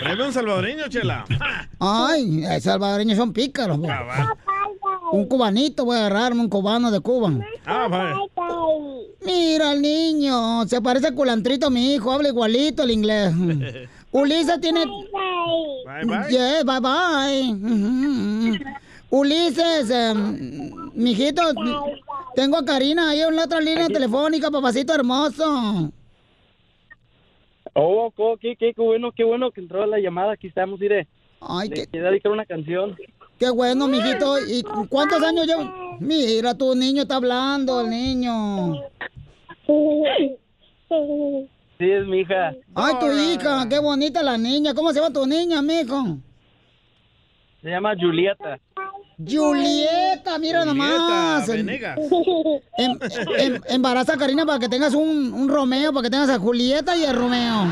Tráeme un salvadoreño, Chela. Ay, salvadoreños son pícaros. bo. Un cubanito, voy a agarrarme un cubano de Cuba. Ah, vale. Mira el niño, se parece a culantrito a mi hijo, habla igualito el inglés. Ulises tiene... Bye, bye. Yeah, bye bye. Ulises, em, mijito, tengo a Karina ahí en la otra línea telefónica, papacito hermoso. Oh, oh, qué, qué, qué bueno, qué bueno que entró la llamada. Aquí estamos, iré. Ay, Le qué, quería dedicar una canción. Qué bueno, mijito. ¿Y cuántos años lleva? Mira, tu niño está hablando, el niño. Sí, es mi hija. Ay, tu hija, qué bonita la niña. ¿Cómo se llama tu niña, mijo? Se llama Julieta. Julieta, mira nomás. Venegas. Em- em- embaraza a Karina para que tengas un, un Romeo, para que tengas a Julieta y a Romeo.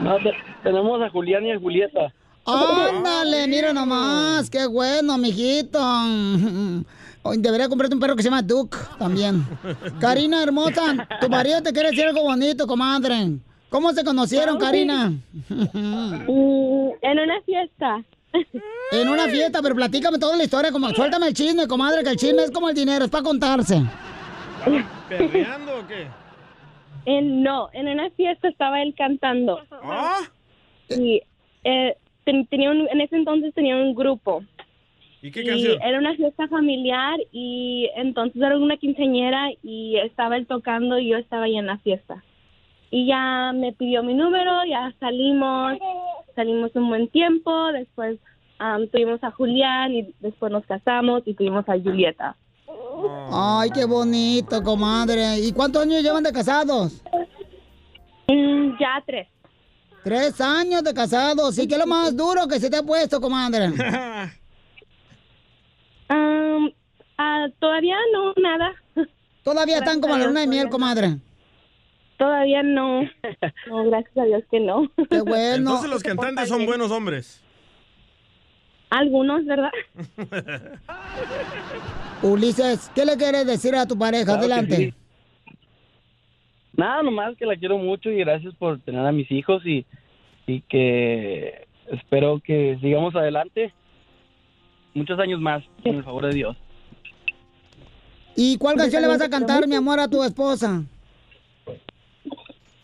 No, te- tenemos a Julián y a Julieta. Ándale, mira nomás, qué bueno, mijito. Hoy Debería comprarte un perro que se llama Duke también. Karina hermosa, tu marido te quiere decir algo bonito, comadre. ¿Cómo se conocieron, Karina? en una fiesta. En una fiesta, pero platícame toda la historia, como suéltame el chisme, comadre, que el chisme es como el dinero, es para contarse. ¿Perreando o qué? En, no, en una fiesta estaba él cantando. Y eh, ten- tenía un- en ese entonces tenía un grupo. ¿Y qué Y canción? era una fiesta familiar y entonces era una quinceañera y estaba él tocando y yo estaba ahí en la fiesta. Y ya me pidió mi número, ya salimos, salimos un buen tiempo, después am, tuvimos a Julián y después nos casamos y tuvimos a Julieta. Ay, qué bonito, comadre. ¿Y cuántos años llevan de casados? Mm, ya tres. Tres años de casados. ¿Y qué es lo más duro que se te ha puesto, comadre? Am, ah, todavía no, nada. Todavía están como a la luna de miel, comadre. Todavía no. No, gracias a Dios que no. Qué bueno. Entonces los cantantes son buenos hombres. Algunos, ¿verdad? Ulises, ¿qué le quieres decir a tu pareja? Claro que Adelante. Nada, nomás que la quiero mucho y gracias por tener a mis hijos y, y que espero que sigamos adelante muchos años más, con el favor de Dios. ¿Y cuál canción le vas a cantar, mi amor, a tu esposa?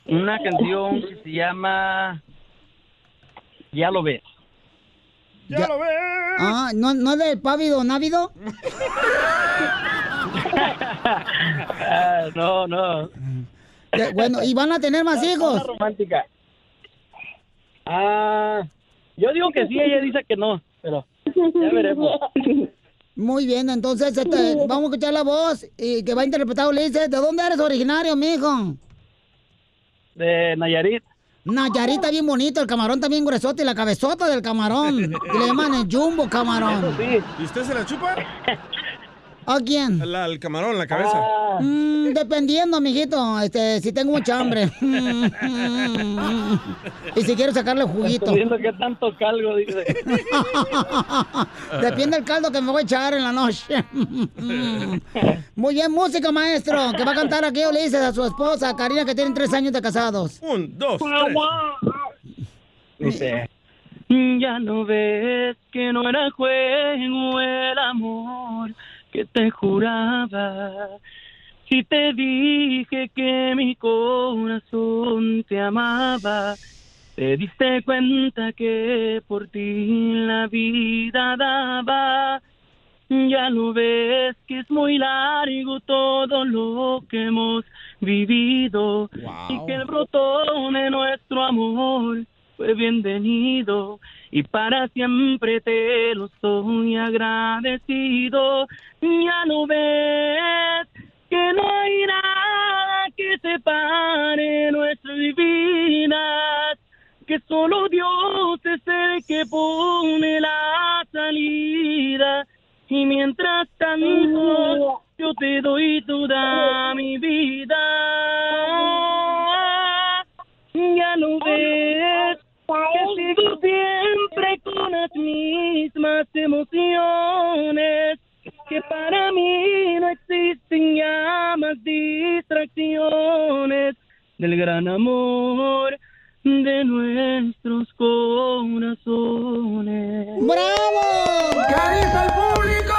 Una canción que se llama Ya lo ves. Ya, lo ves. Ah, ¿no, ¿no es del pávido návido? Ah, no, no. Bueno, ¿y van a tener más hijos? Una romántica. Ah, yo digo que sí, ella dice que no, pero ya veremos. Muy bien, entonces este, vamos a escuchar la voz y que va a interpretar Ulises. ¿De dónde eres originario, mijo? De Nayarit. Nayarit está bien bonito, el camarón está bien gruesote y la cabezota del camarón. Y le llaman el jumbo camarón. ¿Y usted se la chupa? ¿A quién? La- el camarón, la cabeza. Mm, dependiendo, mijito, este, si tengo mucha hambre. y si quiero sacarle juguito. Estoy viendo que tanto calgo, dice. Depende del caldo que me voy a echar en la noche. Muy bien, música, maestro, que va a cantar aquí Ulises a su esposa, Karina, que tienen tres años de casados. Un, dos, Dice, ya no ves que no era juego el amor que te juraba. Si te dije que mi corazón te amaba, te diste cuenta que por ti la vida daba. Ya lo ves que es muy largo todo lo que hemos vivido y que el brotón de nuestro amor fue bienvenido y para siempre te lo estoy agradecido. Ya lo ves que no hay nada que separe nuestras vidas, que solo Dios es el que pone la salida. Y mientras tanto, yo te doy toda mi vida. Mismas emociones, que para mí no existen ya más distracciones del gran amor de nuestros corazones. ¡Bravo! ¿Qué dice el público?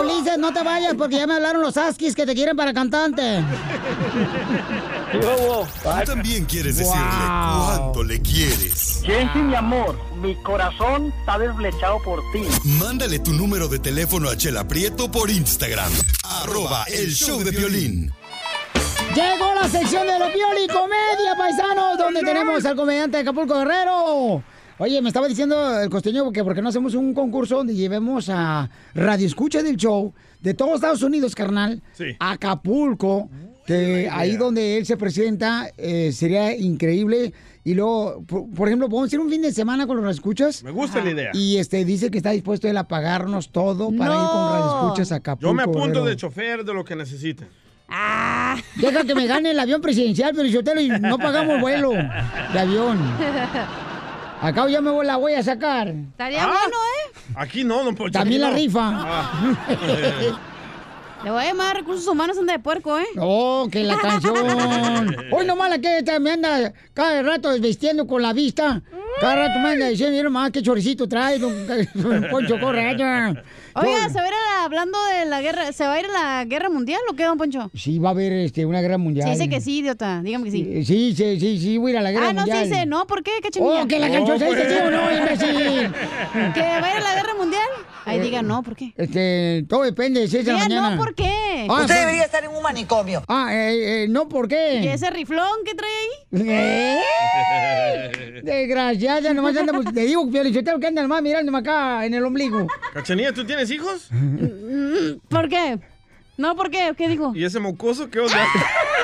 Ulises, no te vayas porque ya me hablaron los Askis que te quieren para cantante. ¿Tú también quieres decirle cuánto le quieres? Jensi, mi amor, mi corazón está desflechado por ti. Mándale tu número de teléfono a Chela Prieto por Instagram. Arroba el show de violín. Llegó la sección de los Pioli Comedia, paisanos, donde tenemos al comediante de Acapulco Guerrero. Oye, me estaba diciendo el costeño que porque no hacemos un concurso donde llevemos a Radio Escucha del show de todos Estados Unidos, carnal, Sí. a Acapulco, que ahí donde él se presenta eh, sería increíble. Y luego, por, por ejemplo, podemos ir un fin de semana con los escuchas. Me gusta la idea. Y este dice que está dispuesto él a pagarnos todo para ir con radio escuchas a Acapulco. Yo me apunto Guerrero. de chofer de lo que necesiten. Deja que me gane el avión presidencial, pero yo te lo, y no pagamos vuelo de avión. Acá ya me voy, la voy a sacar. Estaría bueno, ¿eh? Aquí no, don Poncho. También la no. rifa. Ah. Le voy a llamar recursos humanos anda de puerco, ¿eh? Oh, que la canción. Hoy nomás la que esta me anda cada rato desvestiendo con la vista. Cada rato me anda diciendo, mira más qué choricito trae, don, don Poncho Correa. Oiga, ¿se va a ir a la- hablando de la guerra, ¿se va a ir a la guerra mundial o qué, don Poncho? Sí, va a haber este, una guerra mundial. Sí, dice que sí, idiota. Dígame que sí. Eh, Sí, sí, sí, sí, voy a ir a la guerra Ah, no, sí mundial. dice, no, ¿por qué? ¿Qué chinilla? Oh, que la canción se dice sí o no, imbécil. ¿Que va a ir a la guerra mundial? Ahí diga no, ¿por qué? Este, todo depende, si es de la Diga mañana. no, ¿por qué? Ah, Usted sí. debería estar en un manicomio. Ah, eh, eh, no, ¿por qué? ¿Y ese riflón que trae ahí? ¿Eh? Desgraciada, nomás anda, pues, te digo, Piolichotelo, que anda nomás mirándome acá en el ombligo. Cachanilla, ¿tú tienes hijos? ¿Por qué? No, ¿por qué? ¿Qué dijo? ¿Y ese mocoso qué onda?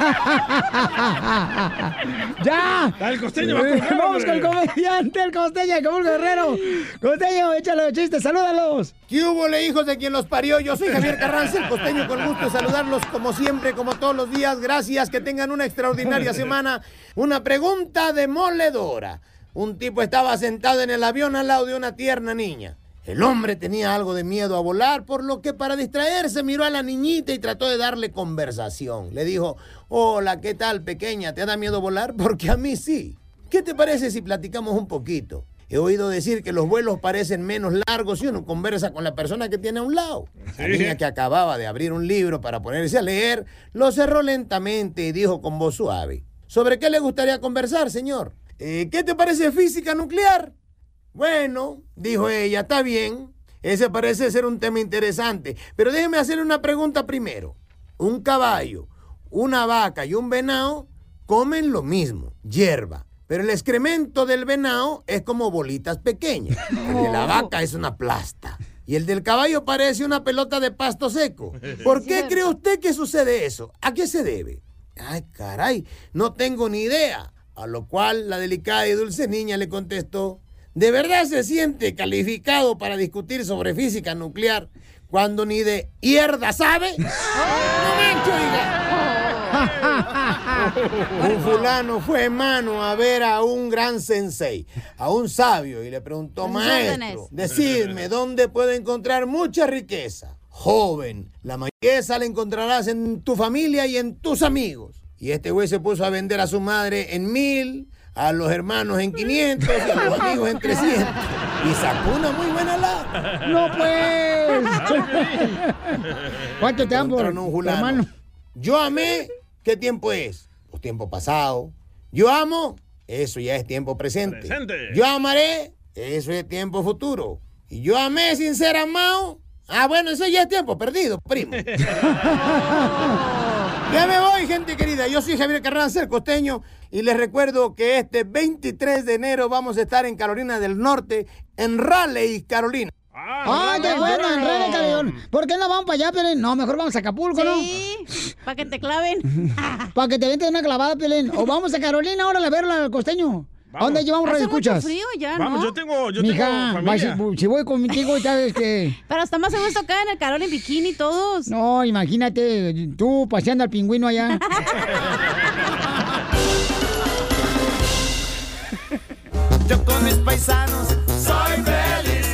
¡Ya! Dale, costeño, va a colgar, Vamos con el comediante, el costeño, como el guerrero. Costeño, échale los chistes, salúdalos. ¿Qué hubo, le hijos de quien los parió? Yo soy Javier Carranza, el costeño, con gusto de saludarlos como siempre, como todos los días. Gracias, que tengan una extraordinaria semana. Una pregunta demoledora. Un tipo estaba sentado en el avión al lado de una tierna niña. El hombre tenía algo de miedo a volar, por lo que para distraerse miró a la niñita y trató de darle conversación. Le dijo, hola, ¿qué tal, pequeña? ¿Te da miedo volar? Porque a mí sí. ¿Qué te parece si platicamos un poquito? He oído decir que los vuelos parecen menos largos si uno conversa con la persona que tiene a un lado. La niña que acababa de abrir un libro para ponerse a leer, lo cerró lentamente y dijo con voz suave. ¿Sobre qué le gustaría conversar, señor? "Eh, ¿Qué te parece física nuclear? Bueno, dijo ella, está bien. Ese parece ser un tema interesante. Pero déjeme hacerle una pregunta primero. Un caballo, una vaca y un venado comen lo mismo, hierba. Pero el excremento del venado es como bolitas pequeñas. El de la vaca es una plasta. Y el del caballo parece una pelota de pasto seco. ¿Por qué cree usted que sucede eso? ¿A qué se debe? Ay, caray, no tengo ni idea. A lo cual la delicada y dulce niña le contestó, ¿de verdad se siente calificado para discutir sobre física nuclear cuando ni de hierda sabe? ¡No mancho! Un fulano fue mano a ver a un gran sensei, a un sabio, y le preguntó, maestro, órdenes". decidme, ¿dónde puedo encontrar mucha riqueza? Joven, la riqueza la encontrarás en tu familia y en tus amigos. Y este güey se puso a vender a su madre en mil, a los hermanos en 500 y a los amigos en 300. Y sacó una muy buena lata. No, pues. ¿Cuánto te dan por hermano? Yo amé, ¿qué tiempo es? Pues tiempo pasado. Yo amo, eso ya es tiempo presente. Presente. Yo amaré, eso es tiempo futuro. Y yo amé sin ser amado. Ah, bueno, eso ya es tiempo perdido, primo. Ya me voy, gente querida. Yo soy Javier Carranza, el costeño, y les recuerdo que este 23 de enero vamos a estar en Carolina del Norte, en Raleigh, Carolina. ¡Ay, qué bueno! En René Calderón. ¿Por qué no vamos para allá, Pelén? No, mejor vamos a Acapulco, ¿no? Sí, para que te claven. Para que te vente una clavada, Pelén. O vamos a Carolina ahora a verla al costeño. ¿A dónde llevamos radio mucho escuchas? frío ya, Vamos, ¿no? yo tengo, yo Mija, tengo va, familia. si, si voy contigo, sabes que... Pero está más a gusto acá en el calor en bikini todos. No, imagínate, tú paseando al pingüino allá. Yo con mis paisanos soy feliz.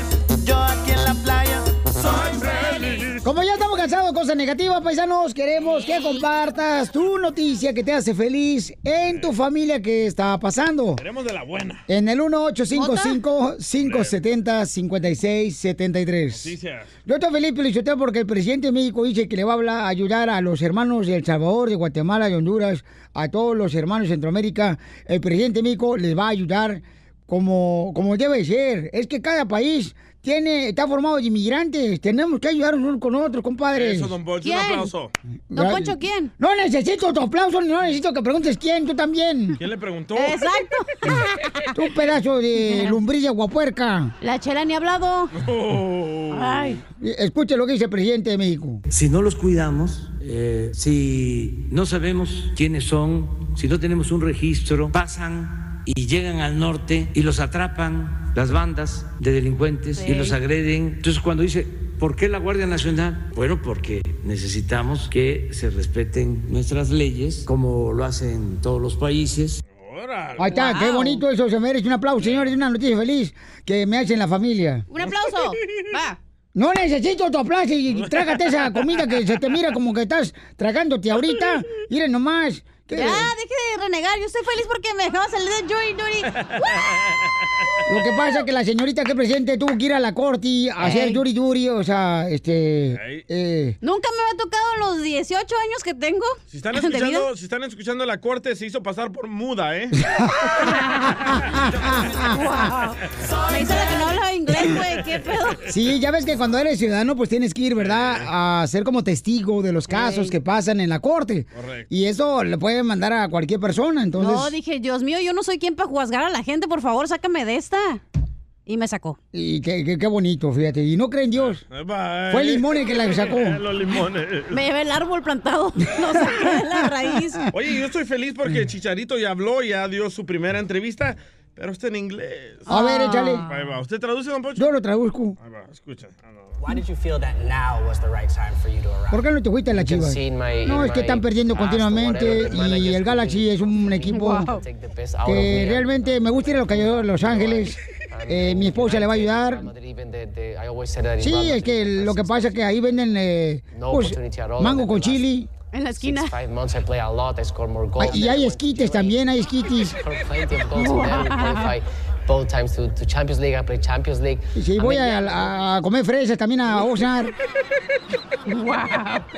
Yo aquí en la playa soy feliz. Como ya estamos cansados de cosas negativas, paisanos, queremos que compartas tu noticia que te hace feliz en tu familia que está pasando. Queremos de la buena. En el 1855-570-5673. Noticias. Yo estoy feliz, Pelichotero, porque el presidente de México dice que le va a hablar, a ayudar a los hermanos de El Salvador, de Guatemala, de Honduras, a todos los hermanos de Centroamérica. El presidente de México les va a ayudar como, como debe ser. Es que cada país tiene, está formado de inmigrantes. Tenemos que ayudarnos unos con otros, compadres. Eso, don Poncho, un ¿Quién? aplauso. Don Poncho, ¿quién? No necesito tu aplauso, no necesito que preguntes quién, tú también. ¿Quién le preguntó? Exacto. Tú pedazo de lumbrilla guapuerca. La chela ni ha hablado. Oh. Ay. Escuche lo que dice el presidente de México. Si no los cuidamos, eh, si no sabemos quiénes son, si no tenemos un registro, pasan y llegan al norte y los atrapan las bandas de delincuentes y Sí. los agreden. Entonces cuando dice, ¿por qué la Guardia Nacional? Bueno, porque necesitamos que se respeten nuestras leyes, como lo hacen todos los países. Ahí está, qué Wow. bonito eso, se merece un aplauso, señores, una noticia feliz que me hacen la familia. Un aplauso. Va. No necesito tu aplauso y trágate esa comida que se te mira como que estás tragándote ahorita. Miren nomás. ¿Qué? Ya, deje de renegar. Yo estoy feliz porque me dejaba salir de Joy Duri. Lo que pasa es que la señorita que presente tuvo que ir a la corte y hacer duri duri, o sea, este... eh, Nunca me había tocado los 18 años que tengo. Si están, escuchando, si están escuchando la corte, se hizo pasar por muda, ¿eh? Me hizo la que no hablaba inglés, güey. ¿Qué pedo? Sí, ya ves que cuando eres ciudadano, pues tienes que ir, ¿verdad? A ser como testigo de los casos Ey. que pasan en la corte. Correcto. Y eso le puede mandar a cualquier persona, entonces... No, dije, Dios mío, yo no soy quien para juzgar a la gente. Por favor, sácame de esta. Y me sacó. Y qué, qué- qué bonito, fíjate. Y no creen Dios. Bye. Fue el limón el que la sacó. Los limones. Me llevé el árbol plantado. Lo saqué de la raíz. Oye, yo estoy feliz porque Chicharito ya habló, ya dio su primera entrevista, pero está en inglés. A ver, échale. Ahí va. ¿Usted traduce, don Poncho? Yo lo traduzco. Ahí va, escucha. Why did you feel that now was the right time for you to arrive? ¿Por qué no te fuiste a la chivas? No, es que están perdiendo continuamente y el Galaxy es un equipo que me. realmente me gusta ir a los de Los Ángeles. Eh, mi esposa le va a ayudar. Sí, es que lo que pasa es que ahí venden eh, pues, mango con chili. En la Six, five months I play a lot, I score more Ah. Y hay esquites también, hay esquites. Both times to, to Champions League. I play Champions League. Y si I voy mean, a, a comer fresas también a Oxnard.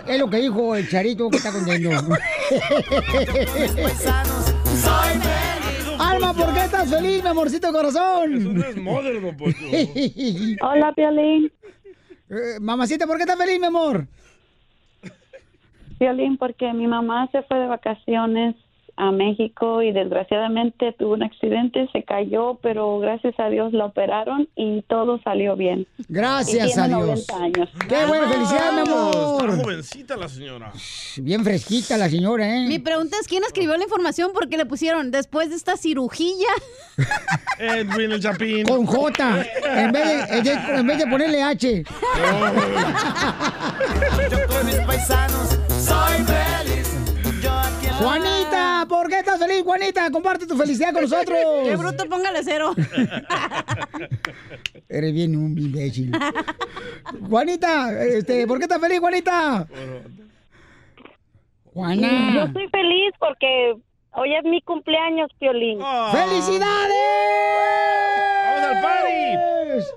Es lo que dijo el charito que está contento. Alma, ¿por qué estás feliz, mi amorcito corazón? Es Poncho. Hola, Piolín. mamacita, ¿por qué estás feliz, mi amor? Violín, porque mi mamá se fue de vacaciones a México y desgraciadamente tuvo un accidente, se cayó, pero gracias a Dios la operaron y todo salió bien. Gracias Y tiene a Dios. 90 años. ¡Qué buena felicidad, mi Está amor! jovencita la señora. Bien fresquita la señora, ¿eh? Mi pregunta es quién escribió la información porque le pusieron después de esta cirugía. Edwin el Chapín. Con J, en vez de, en vez- en vez de ponerle H. Yo con mis paisanos soy Juanita, ¿por qué estás feliz, Juanita? Comparte tu felicidad con nosotros. Qué bruto, póngale cero. Eres bien un imbécil. Juanita, este, ¿por qué estás feliz, Juanita? Juana. Yo estoy feliz porque hoy es mi cumpleaños, Piolín. ¡Felicidades! ¡Vamos al party!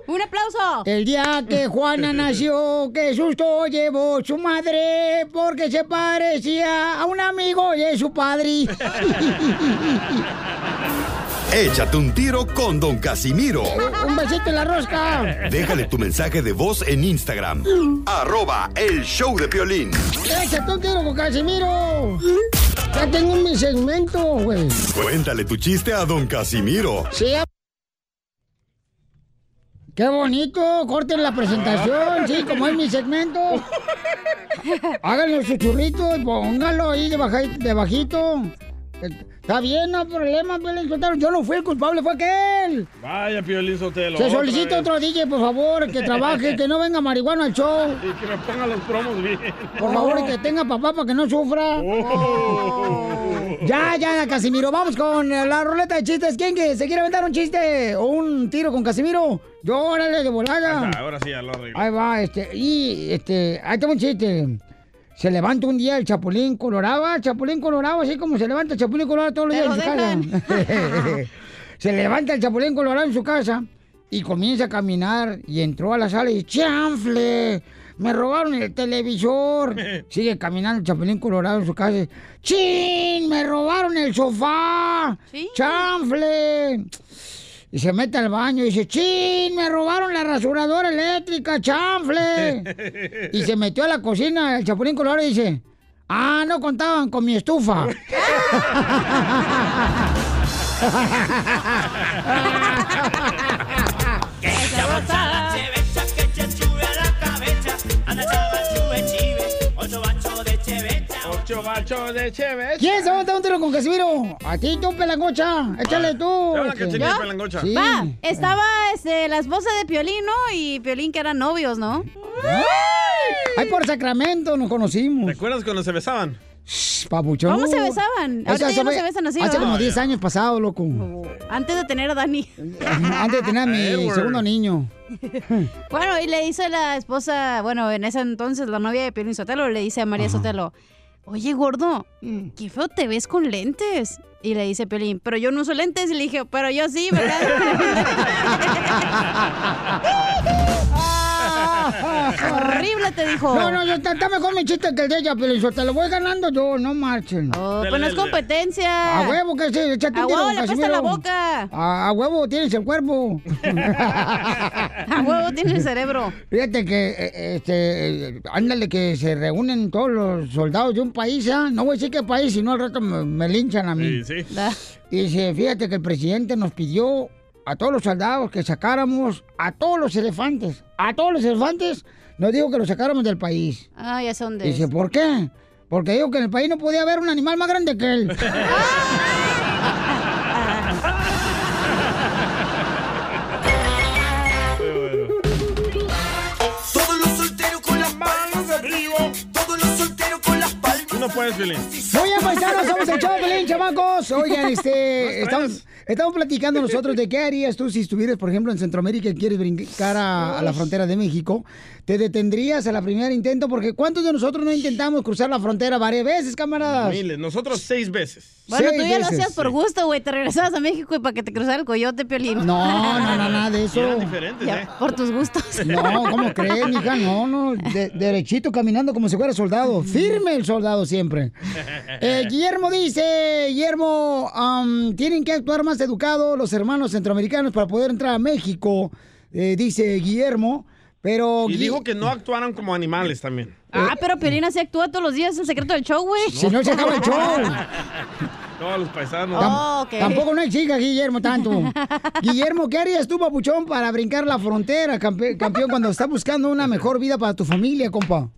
Un aplauso. El día que Juana nació, qué susto llevó su madre, porque se parecía a un amigo de su padre. Échate un tiro con Don Casimiro. un besito en la rosca. Déjale tu mensaje de voz en Instagram. Arroba el show de Piolín. Échate un tiro con Casimiro. Ya tengo mi segmento, güey. Cuéntale tu chiste a Don Casimiro. Sí. Qué bonito, corten la presentación, sí, como es mi segmento. Háganlo su churrito y póngalo ahí de bajito. Está bien, no hay problema, Piolín Sotelo. Yo no fui el culpable, fue aquel. Vaya, Piolín Sotelo. Se solicita otro DJ, por favor, que trabaje, que no venga marihuana al show. Y que me ponga los promos bien. Por favor, y que tenga papá para que no sufra. Oh. Ya, ya, Casimiro. Vamos con la ruleta de chistes. ¿Quién que se quiere aventar un chiste o un tiro con Casimiro? Yo, órale, de volada. Ah, Ahora sí, ya lo arreglo. Ahí va, este, y este, ahí tengo un chiste. Se levanta un día el Chapulín Colorado, Chapulín Colorado, así como se levanta el Chapulín Colorado todos los días en su casa. se levanta el Chapulín Colorado en su casa y comienza a caminar y entró a la sala y dice, ¡chanfle! Me robaron el televisor. Sigue caminando el Chapulín Colorado en su casa. ¡Chin! ¡Me robaron el sofá! ¡Chanfle! Y se mete al baño y dice, ¡Chin! Me robaron la rasuradora eléctrica, chanfle. Y se metió a la cocina, el Chapulín Colorado y dice, ¡Ah, no contaban con mi estufa! de. ¿Quién se va a dar un tiro con Casimiro? A ti, tú, pelangocha. Échale tú. Te Este. Pelangocha. Sí. Va, estaba este, la esposa de Piolín, ¿no? Y Piolín que eran novios, ¿no? Ay, por Sacramento nos conocimos. ¿Recuerdas cuando se besaban? Papuchón. ¿Cómo se besaban? Ahorita ya no se besan así, Hace ¿verdad? como 10 años pasado, loco. Antes de tener a Dani. Antes de tener a mi Edward. segundo niño. Bueno, y le dice la esposa, bueno, en ese entonces la novia de Piolín Sotelo, le dice a María Sotelo, oye, gordo, qué feo te ves con lentes. Y le dice Piolín, pero yo no uso lentes. Y le dije, pero yo sí, ¿verdad? Horrible, te dijo. No, no, yo- está, está mejor mi chiste que el de ella, pero te lo voy ganando yo, no marchen. Oh, pues no es competencia. A huevo que sí, échate A un tiro, huevo le apesta Casimiro. la boca. A, a huevo tienes el cuerpo. A huevo tiene el cerebro. Fíjate que, eh, este, eh, ándale, que se reúnen todos los soldados de un país, ¿ah? No voy a decir qué país, si no al rato me, me linchan a mí. Sí, sí. Y dice, fíjate que el presidente nos pidió a todos los soldados que sacáramos a todos los elefantes. A todos los elefantes nos dijo que los sacáramos del país. Ah, ya sé dónde Dice. ¿por qué? Porque dijo que en el país no podía haber un animal más grande que él. no puedes, Violín. Muy bien, paisanos, somos el show de Pelín, chamacos. Oigan, este, estamos, estamos platicando nosotros de qué harías tú si estuvieras, por ejemplo, en Centroamérica y quieres brincar a, a la frontera de México. ¿Te detendrías a la primera intento? Porque ¿cuántos de nosotros no intentamos cruzar la frontera varias veces, camaradas? Miles, nosotros seis veces. Bueno, tú ya lo hacías por gusto, güey. Te regresabas a México y para que te cruzara el coyote, Piolín. No, no, no, nada de eso. Eran diferentes, Ya, ¿eh? Por tus gustos. No, ¿cómo crees, mija? No, no, de- derechito caminando como si fuera soldado. Firme el soldado siempre. Eh, Guillermo dice, Guillermo, tienen que actuar más educados los hermanos centroamericanos para poder entrar a México, eh, dice Guillermo. Pero Y dijo que no actuaran como animales también. Ah, pero Piolín así actúa todos los días, es el secreto del show, güey. Si no se acaba el show. Todos los paisanos. Oh. Tampoco no exija, Guillermo, tanto. Guillermo, ¿qué harías tú, papuchón, para brincar la frontera, campe- campeón, cuando estás buscando una mejor vida para tu familia, compa?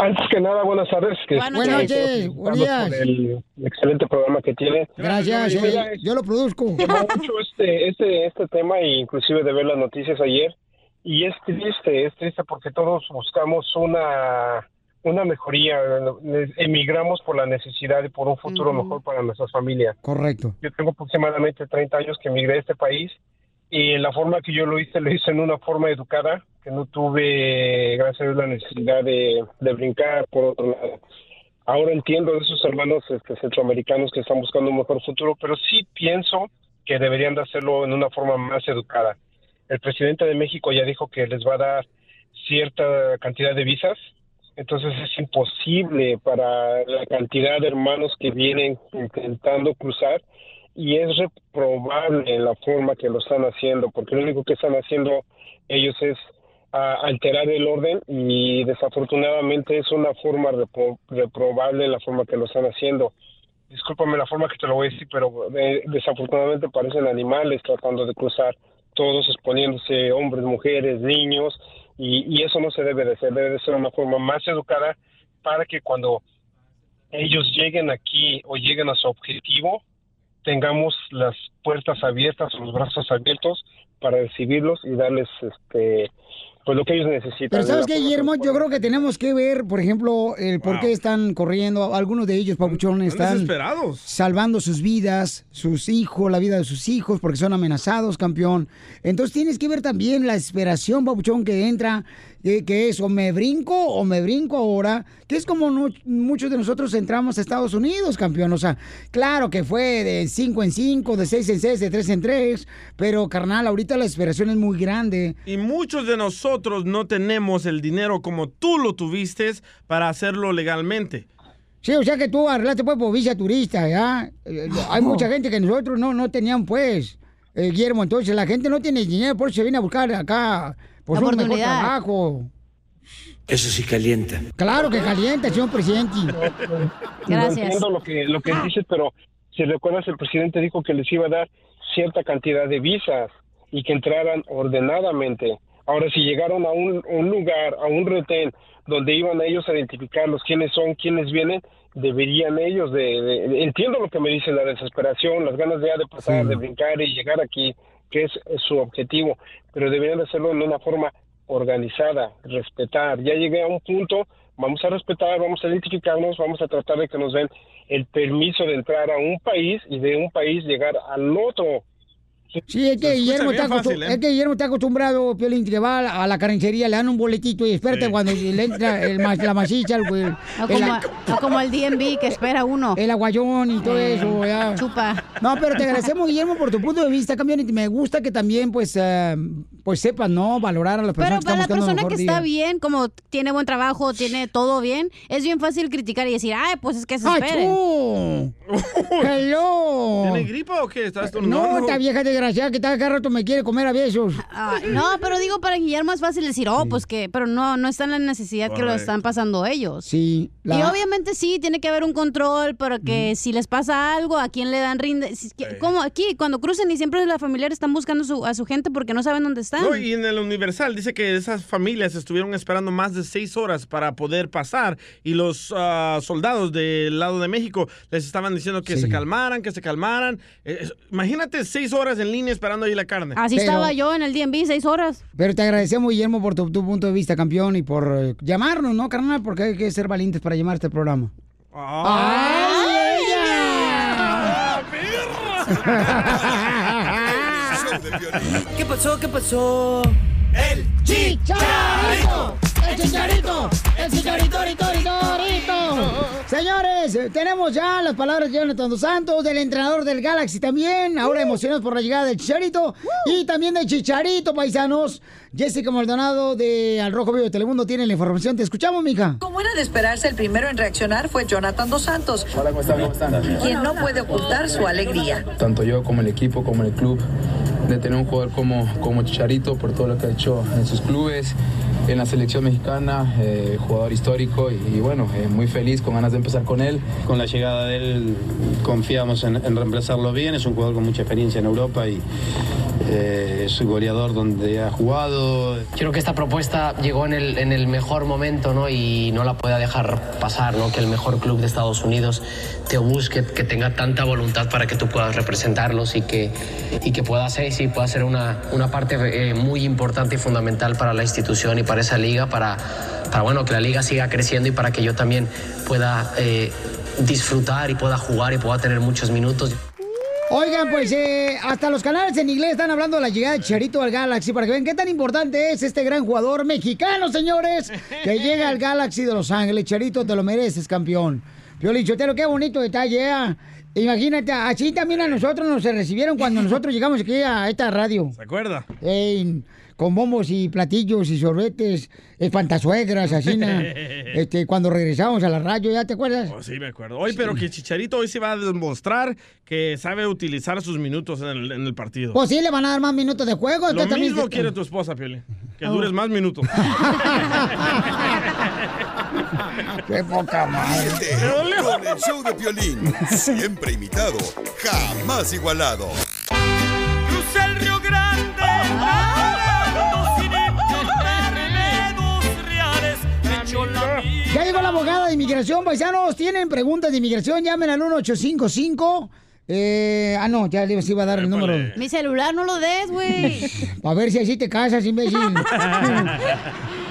Antes que nada, buenas tardes. Que Buenas noches, buenos el excelente programa que tiene. Gracias, eh, mira, yo lo produzco. mucho este, este, este tema e inclusive de ver las noticias ayer. Y es triste, es triste porque todos buscamos una, una mejoría, emigramos por la necesidad y por un futuro mejor para nuestras familias. Correcto. Yo tengo aproximadamente 30 años que emigré a este país y la forma que yo lo hice, lo hice en una forma educada, que no tuve, gracias a Dios, la necesidad de, de brincar por otro lado. Ahora entiendo de esos hermanos este, centroamericanos que están buscando un mejor futuro, pero sí pienso que deberían de hacerlo en una forma más educada. El presidente de México ya dijo que les va a dar cierta cantidad de visas, entonces es imposible para la cantidad de hermanos que vienen intentando cruzar y es reprobable la forma que lo están haciendo, porque lo único que están haciendo ellos es alterar el orden y desafortunadamente es una forma repro- reprobable la forma que lo están haciendo. Discúlpame la forma que te lo voy a decir, pero eh, desafortunadamente parecen animales tratando de cruzar, todos exponiéndose, hombres, mujeres, niños, y, y eso no se debe de hacer, debe de ser una forma más educada para que cuando ellos lleguen aquí o lleguen a su objetivo, tengamos las puertas abiertas, los brazos abiertos para recibirlos y darles este pues lo que ellos necesitan. Pero ¿sabes qué, Guillermo? Yo creo que tenemos que ver, por ejemplo, el por qué están corriendo. Algunos de ellos, papuchón, están desesperados. salvando sus vidas, sus hijos, la vida de sus hijos, porque son amenazados, campeón. Entonces tienes que ver también la desesperación, papuchón, que entra, que, es o me brinco o me brinco ahora, que es como no- muchos de nosotros entramos a Estados Unidos, campeón. O sea, claro que fue de 5 en 5, de 6 en 6, de 3 en 3, pero carnal, ahorita la desesperación es muy grande. Y muchos de nosotros no tenemos el dinero como tú lo tuviste para hacerlo legalmente. Sí, o sea que tú arreglaste pues por visa turista, ¿ya? Eh, Hay mucha gente que nosotros no, no tenían pues. eh, Guillermo. Entonces la gente no tiene dinero, por eso se viene a buscar acá pues, un mejor trabajo. Eso sí calienta. Claro que calienta, señor presidente. No entiendo lo que, lo que dices, pero si recuerdas, el presidente dijo que les iba a dar cierta cantidad de visas y que entraran ordenadamente. Ahora, si llegaron a un, un lugar, a un retén, donde iban ellos a identificarlos, quiénes son, quiénes vienen, deberían ellos de, de- de- entiendo lo que me dicen, la desesperación, las ganas de, ya de pasar, de brincar y llegar aquí, que es, es su objetivo, pero deberían de hacerlo en una forma organizada, respetar. Ya llegué a un punto, vamos a respetar, vamos a identificarnos, vamos a tratar de que nos den el permiso de entrar a un país y de un país llegar al otro. Sí, es que, Guillermo está, fácil, ¿eh? es que Guillermo está acostumbrado, Piolín, que va a la, a la carnicería, le dan un boletito y espérate Sí. cuando le entra el, la macicha, el, el, O como, o como el DMV que espera uno. el aguayón y todo Eh, eso. ya. Chupa. No, pero te agradecemos, Guillermo, por tu punto de vista, campeón, y me gusta que también, pues, eh, pues sepas, ¿no? Valorar a las Pero personas para la que están buscando un persona que está día. bien, como tiene buen trabajo, tiene todo bien, es bien fácil criticar y decir, ay, pues es que se esperen. ¡Hello! ¿Tiene gripa o qué? ¿Estás? No, esta vieja desgraciada que está cada rato me quiere comer a besos. Ah, no, pero digo, para Guillermo es fácil decir, oh, pues que, pero no, no está en la necesidad que lo están pasando ellos. Sí. Y obviamente sí, tiene que haber un control, pero que si les pasa algo, ¿a quién le dan rinde? Si- Como aquí, cuando crucen y siempre las familiares están buscando su- a su gente porque no saben dónde están. No, y en el Universal dice que esas familias estuvieron esperando más de seis horas para poder pasar y los ah, soldados del lado de México les estaban diciendo que se calmaran, que se calmaran. Eh, imagínate seis horas en línea esperando ahí la carne. Así estaba yo en el DMV, seis horas. Pero te agradecemos, Guillermo, por tu, tu punto de vista, campeón, y por eh, llamarnos, ¿no, carnal? Porque hay que ser valientes para llamar a este programa. ¡Ay, ¿Qué pasó? ¿Qué pasó? ¡El tenemos ya las palabras de Jonathan Dos Santos, del entrenador del Galaxy también. Ahora emocionados por la llegada del Chicharito. Y también del Chicharito, paisanos. Jessica Maldonado de Al Rojo Vivo de Telemundo tiene la información. Te escuchamos, mija. Como era de esperarse, el primero en reaccionar fue Jonathan Dos Santos, Hola, ¿cómo están? ¿Cómo están? quien no puede ocultar su alegría. Tanto yo como el equipo, como el club, de tener un jugador como, como Chicharito por todo lo que ha hecho en sus clubes, en la selección mexicana, eh, jugador histórico y, y bueno, eh, muy feliz, con ganas de empezar con él. Con la llegada de él confiamos en, en reemplazarlo bien, es un jugador con mucha experiencia en Europa y eh, es un goleador donde ha jugado. Creo que esta propuesta llegó en el, en el mejor momento ¿no? y no la pueda dejar pasar, ¿no? que el mejor club de Estados Unidos te busque, que tenga tanta voluntad para que tú puedas representarlos y que, y que pueda ser, sí, pueda ser una, una parte eh, muy importante y fundamental para la institución y para esa liga, para, para bueno, que la liga siga creciendo y para que yo también pueda eh, disfrutar y pueda jugar y pueda tener muchos minutos. Oigan, pues eh, hasta los canales en inglés están hablando de la llegada de Chicharito al Galaxy para que vean qué tan importante es este gran jugador mexicano, señores, que llega al Galaxy de Los Ángeles. Chicharito, te lo mereces, campeón. Chotelo, qué bonito detalle, ¿eh? Imagínate, así también a nosotros nos recibieron cuando nosotros llegamos aquí a esta radio. ¿Se acuerda? Ey, con bombos y platillos y sorbetes, espantazuegras, así, este, cuando regresamos a la radio, ¿ya te acuerdas? Oh, sí, me acuerdo. Hoy, pero que Chicharito hoy se va a demostrar que sabe utilizar sus minutos en el, en el partido. Pues sí, le van a dar más minutos de juego. Lo mismo quiere tu esposa, Pioli. Que Oh. dures más minutos. Qué poca madre. Con el show de Piolín. Siempre imitado, jamás igualado. Crucé el Río Grande, Ya llegó la abogada de inmigración, paisanos. ¿Tienen preguntas de inmigración? Llamen al 1855. Eh, ah, no, ya les iba a dar el número. Mi celular no lo des, güey. A ver si así te casas, imbécil.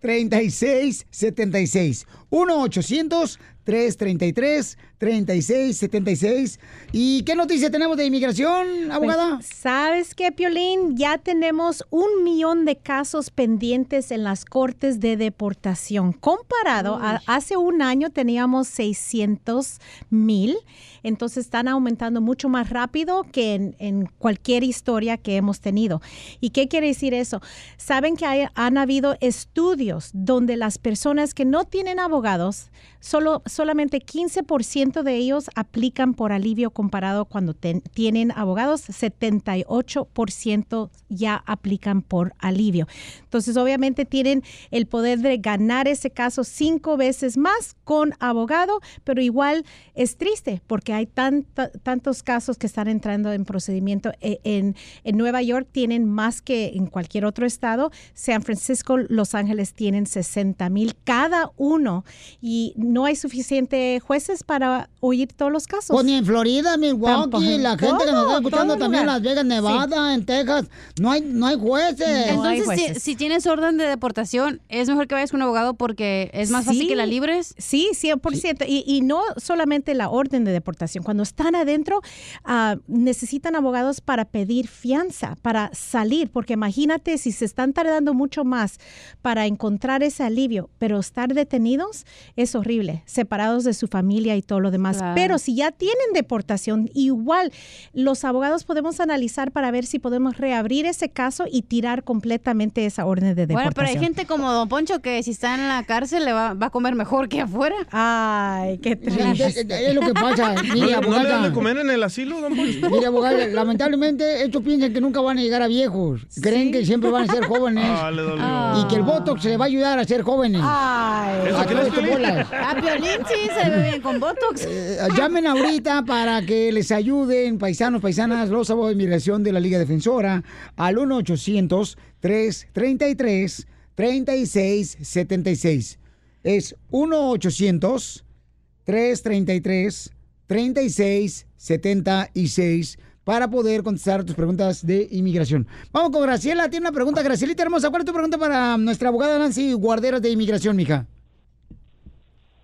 1-800-333-3676. 1-800-333-3676. ¿Y qué noticia tenemos de inmigración, abogada? Pues, ¿Sabes qué, Piolín? Ya tenemos un millón de casos pendientes en las cortes de deportación. Comparado a hace un año teníamos 600 mil. Entonces están aumentando mucho más rápido que en, en cualquier historia que hemos tenido. ¿Y qué quiere decir eso? Saben que hay- han habido estudios donde las personas que no tienen abogados solo, solamente 15% de ellos aplican por alivio comparado cuando tienen abogados, 78% ya aplican por alivio. Entonces, obviamente tienen el poder de ganar ese caso cinco veces más con abogado, pero igual es triste porque hay tantos casos que están entrando en procedimiento. E- En, en Nueva York tienen más que en cualquier otro estado. San Francisco, Los Ángeles tienen 60 mil cada uno y no hay suficiente jueces para oír todos los casos. Pues ni en Florida, Milwaukee, Tampoco. la gente que nos está escuchando también en lugar. Las Vegas, Nevada, en Texas, no hay, no hay jueces. Entonces, si, si tienes orden de deportación, es mejor que vayas con un abogado porque es más fácil Sí. que la libres. Sí, 100%. Y, y no solamente la orden de deportación. Cuando están adentro, ah, necesitan abogados para pedir fianza, para salir, porque imagínate si se están tardando mucho más para encontrar ese alivio, pero estar detenidos es horrible, separados de su familia y todo lo demás. Claro. Pero si ya tienen deportación, igual los abogados podemos analizar para ver si podemos reabrir ese caso y tirar completamente esa orden de deportación. Bueno, pero hay gente como Don Poncho que si está en la cárcel le va, va a comer mejor que afuera. Ay, qué Es, es lo que pasa. ¿No, Mire, le- no le dan abogada. de comer en el asilo, don Poncho? Mire, abogada, lamentablemente estos piensan que nunca van a llegar a viejos. Creen que siempre van a ser jóvenes. Ah, le dolió. Y que el Botox se va a ayudar a ser jóvenes. Ay. A todos estos bolas. A Piolín sí se ve bien con Botox. Eh, llamen ahorita para que les ayuden, paisanos, paisanas, los abogados de inmigración de la Liga Defensora, al 1-800-333-3676. Es 1-800-333-3676 para poder contestar tus preguntas de inmigración. Vamos con Graciela, tiene una pregunta. Gracielita hermosa, ¿cuál es tu pregunta para nuestra abogada Nancy Guarderas de inmigración, mija?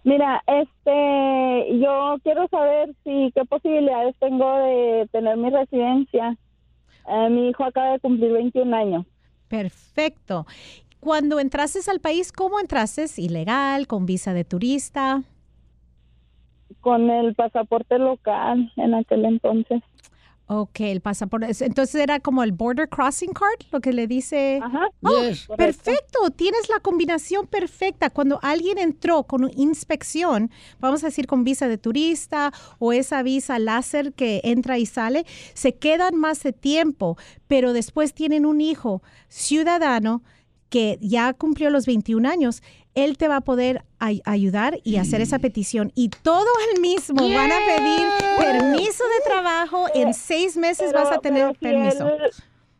Mira, este, yo quiero saber si qué posibilidades tengo de tener mi residencia. Eh, mi hijo acaba de cumplir 21 años. Perfecto. Cuando entraste al país, ¿cómo entraste? ¿Ilegal? ¿Con visa de turista? Con el pasaporte local en aquel entonces. Ok, el pasaporte. es- Entonces era como el Border Crossing Card, lo que le dice. Ajá. Oh, Yes. perfecto, tienes la combinación perfecta. Cuando alguien entró con una inspección, vamos a decir con visa de turista o esa visa láser que entra y sale, se quedan más de tiempo, pero después tienen un hijo ciudadano que ya cumplió los 21 años, él te va a poder ay- ayudar y hacer esa petición. Y todo el mismo van a pedir permiso de trabajo. En seis meses Pero- vas a tener si permiso. él-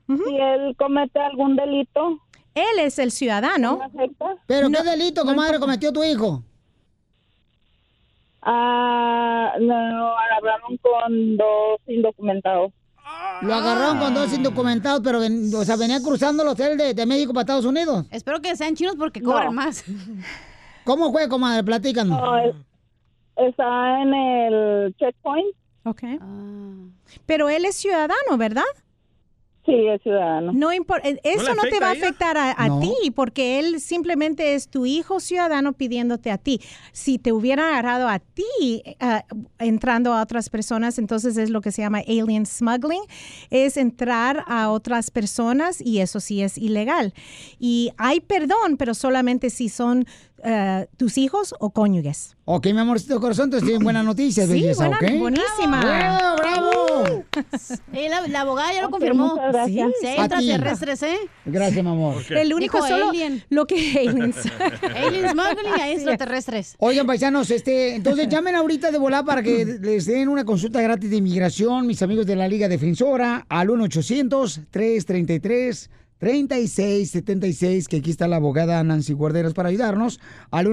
Si él comete algún delito. Él es el ciudadano. ¿Pero qué delito, comadre, cometió tu hijo? Ah, no, hablaron con dos indocumentados. Lo agarraron con dos indocumentados, pero ven- o sea, venía cruzando los él de, de México para Estados Unidos. Espero que sean chinos porque cobran más. ¿Cómo fue, comadre? Platícanos. No, él está en el checkpoint. Ok. Pero él es ciudadano, ¿verdad? Sí, es ciudadano. No importa, eso le no, te va a afectar a, a No. ti, porque él simplemente es tu hijo ciudadano pidiéndote a ti. Si te hubieran agarrado a ti ah, entrando a otras personas, entonces es lo que se llama alien smuggling, es entrar a otras personas y eso sí es ilegal. Y hay perdón, pero solamente si son ah, tus hijos o cónyuges. Ok, mi amorcito corazón, entonces tienen buenas noticias, Sí, belleza, buena- ¿ok? buenísima. ¡Bravo, bravo! Eh, la, la abogada ya lo confirmó. gracias. Sí, A extraterrestres, ¿eh? Gracias, mi amor. El único Dijo solo alien. lo que aliens. Alien smuggling y extraterrestres. Oigan, paisanos, este, entonces llamen ahorita de volar para que les den una consulta gratis de inmigración, mis amigos de la Liga Defensora, al 1-800-333-3676, que aquí está la abogada Nancy Guarderas para ayudarnos, al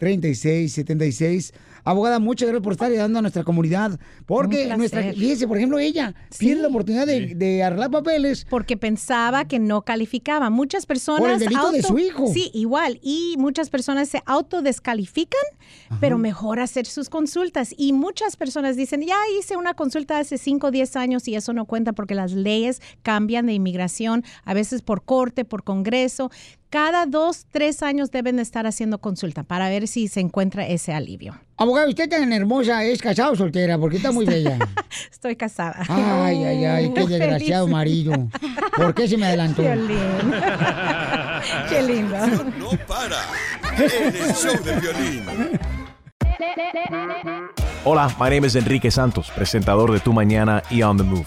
1-800-333-3676. Abogada, muchas gracias por estar ayudando a nuestra comunidad, porque nuestra, fíjese, por ejemplo, ella pierde la oportunidad de, de arreglar papeles. Porque pensaba que no calificaba. Muchas personas... Por el delito de su hijo. Sí, igual. Y muchas personas se autodescalifican, pero mejor hacer sus consultas. Y muchas personas dicen, ya hice una consulta hace 5 o 10 años y eso no cuenta porque las leyes cambian de inmigración, a veces por corte, por congreso. Cada dos, tres años deben de estar haciendo consulta para ver si se encuentra ese alivio. Abogada, usted tan hermosa, ¿es casada o soltera? Porque está muy bella. Estoy casada. Ay, ay, ay, qué desgraciado feliz. marido. ¿Por qué se me adelantó? Qué lindo. Qué lindo. No para. en el show de violín. Hola, my name is Enrique Santos, presentador de Tu Mañana y On the Move.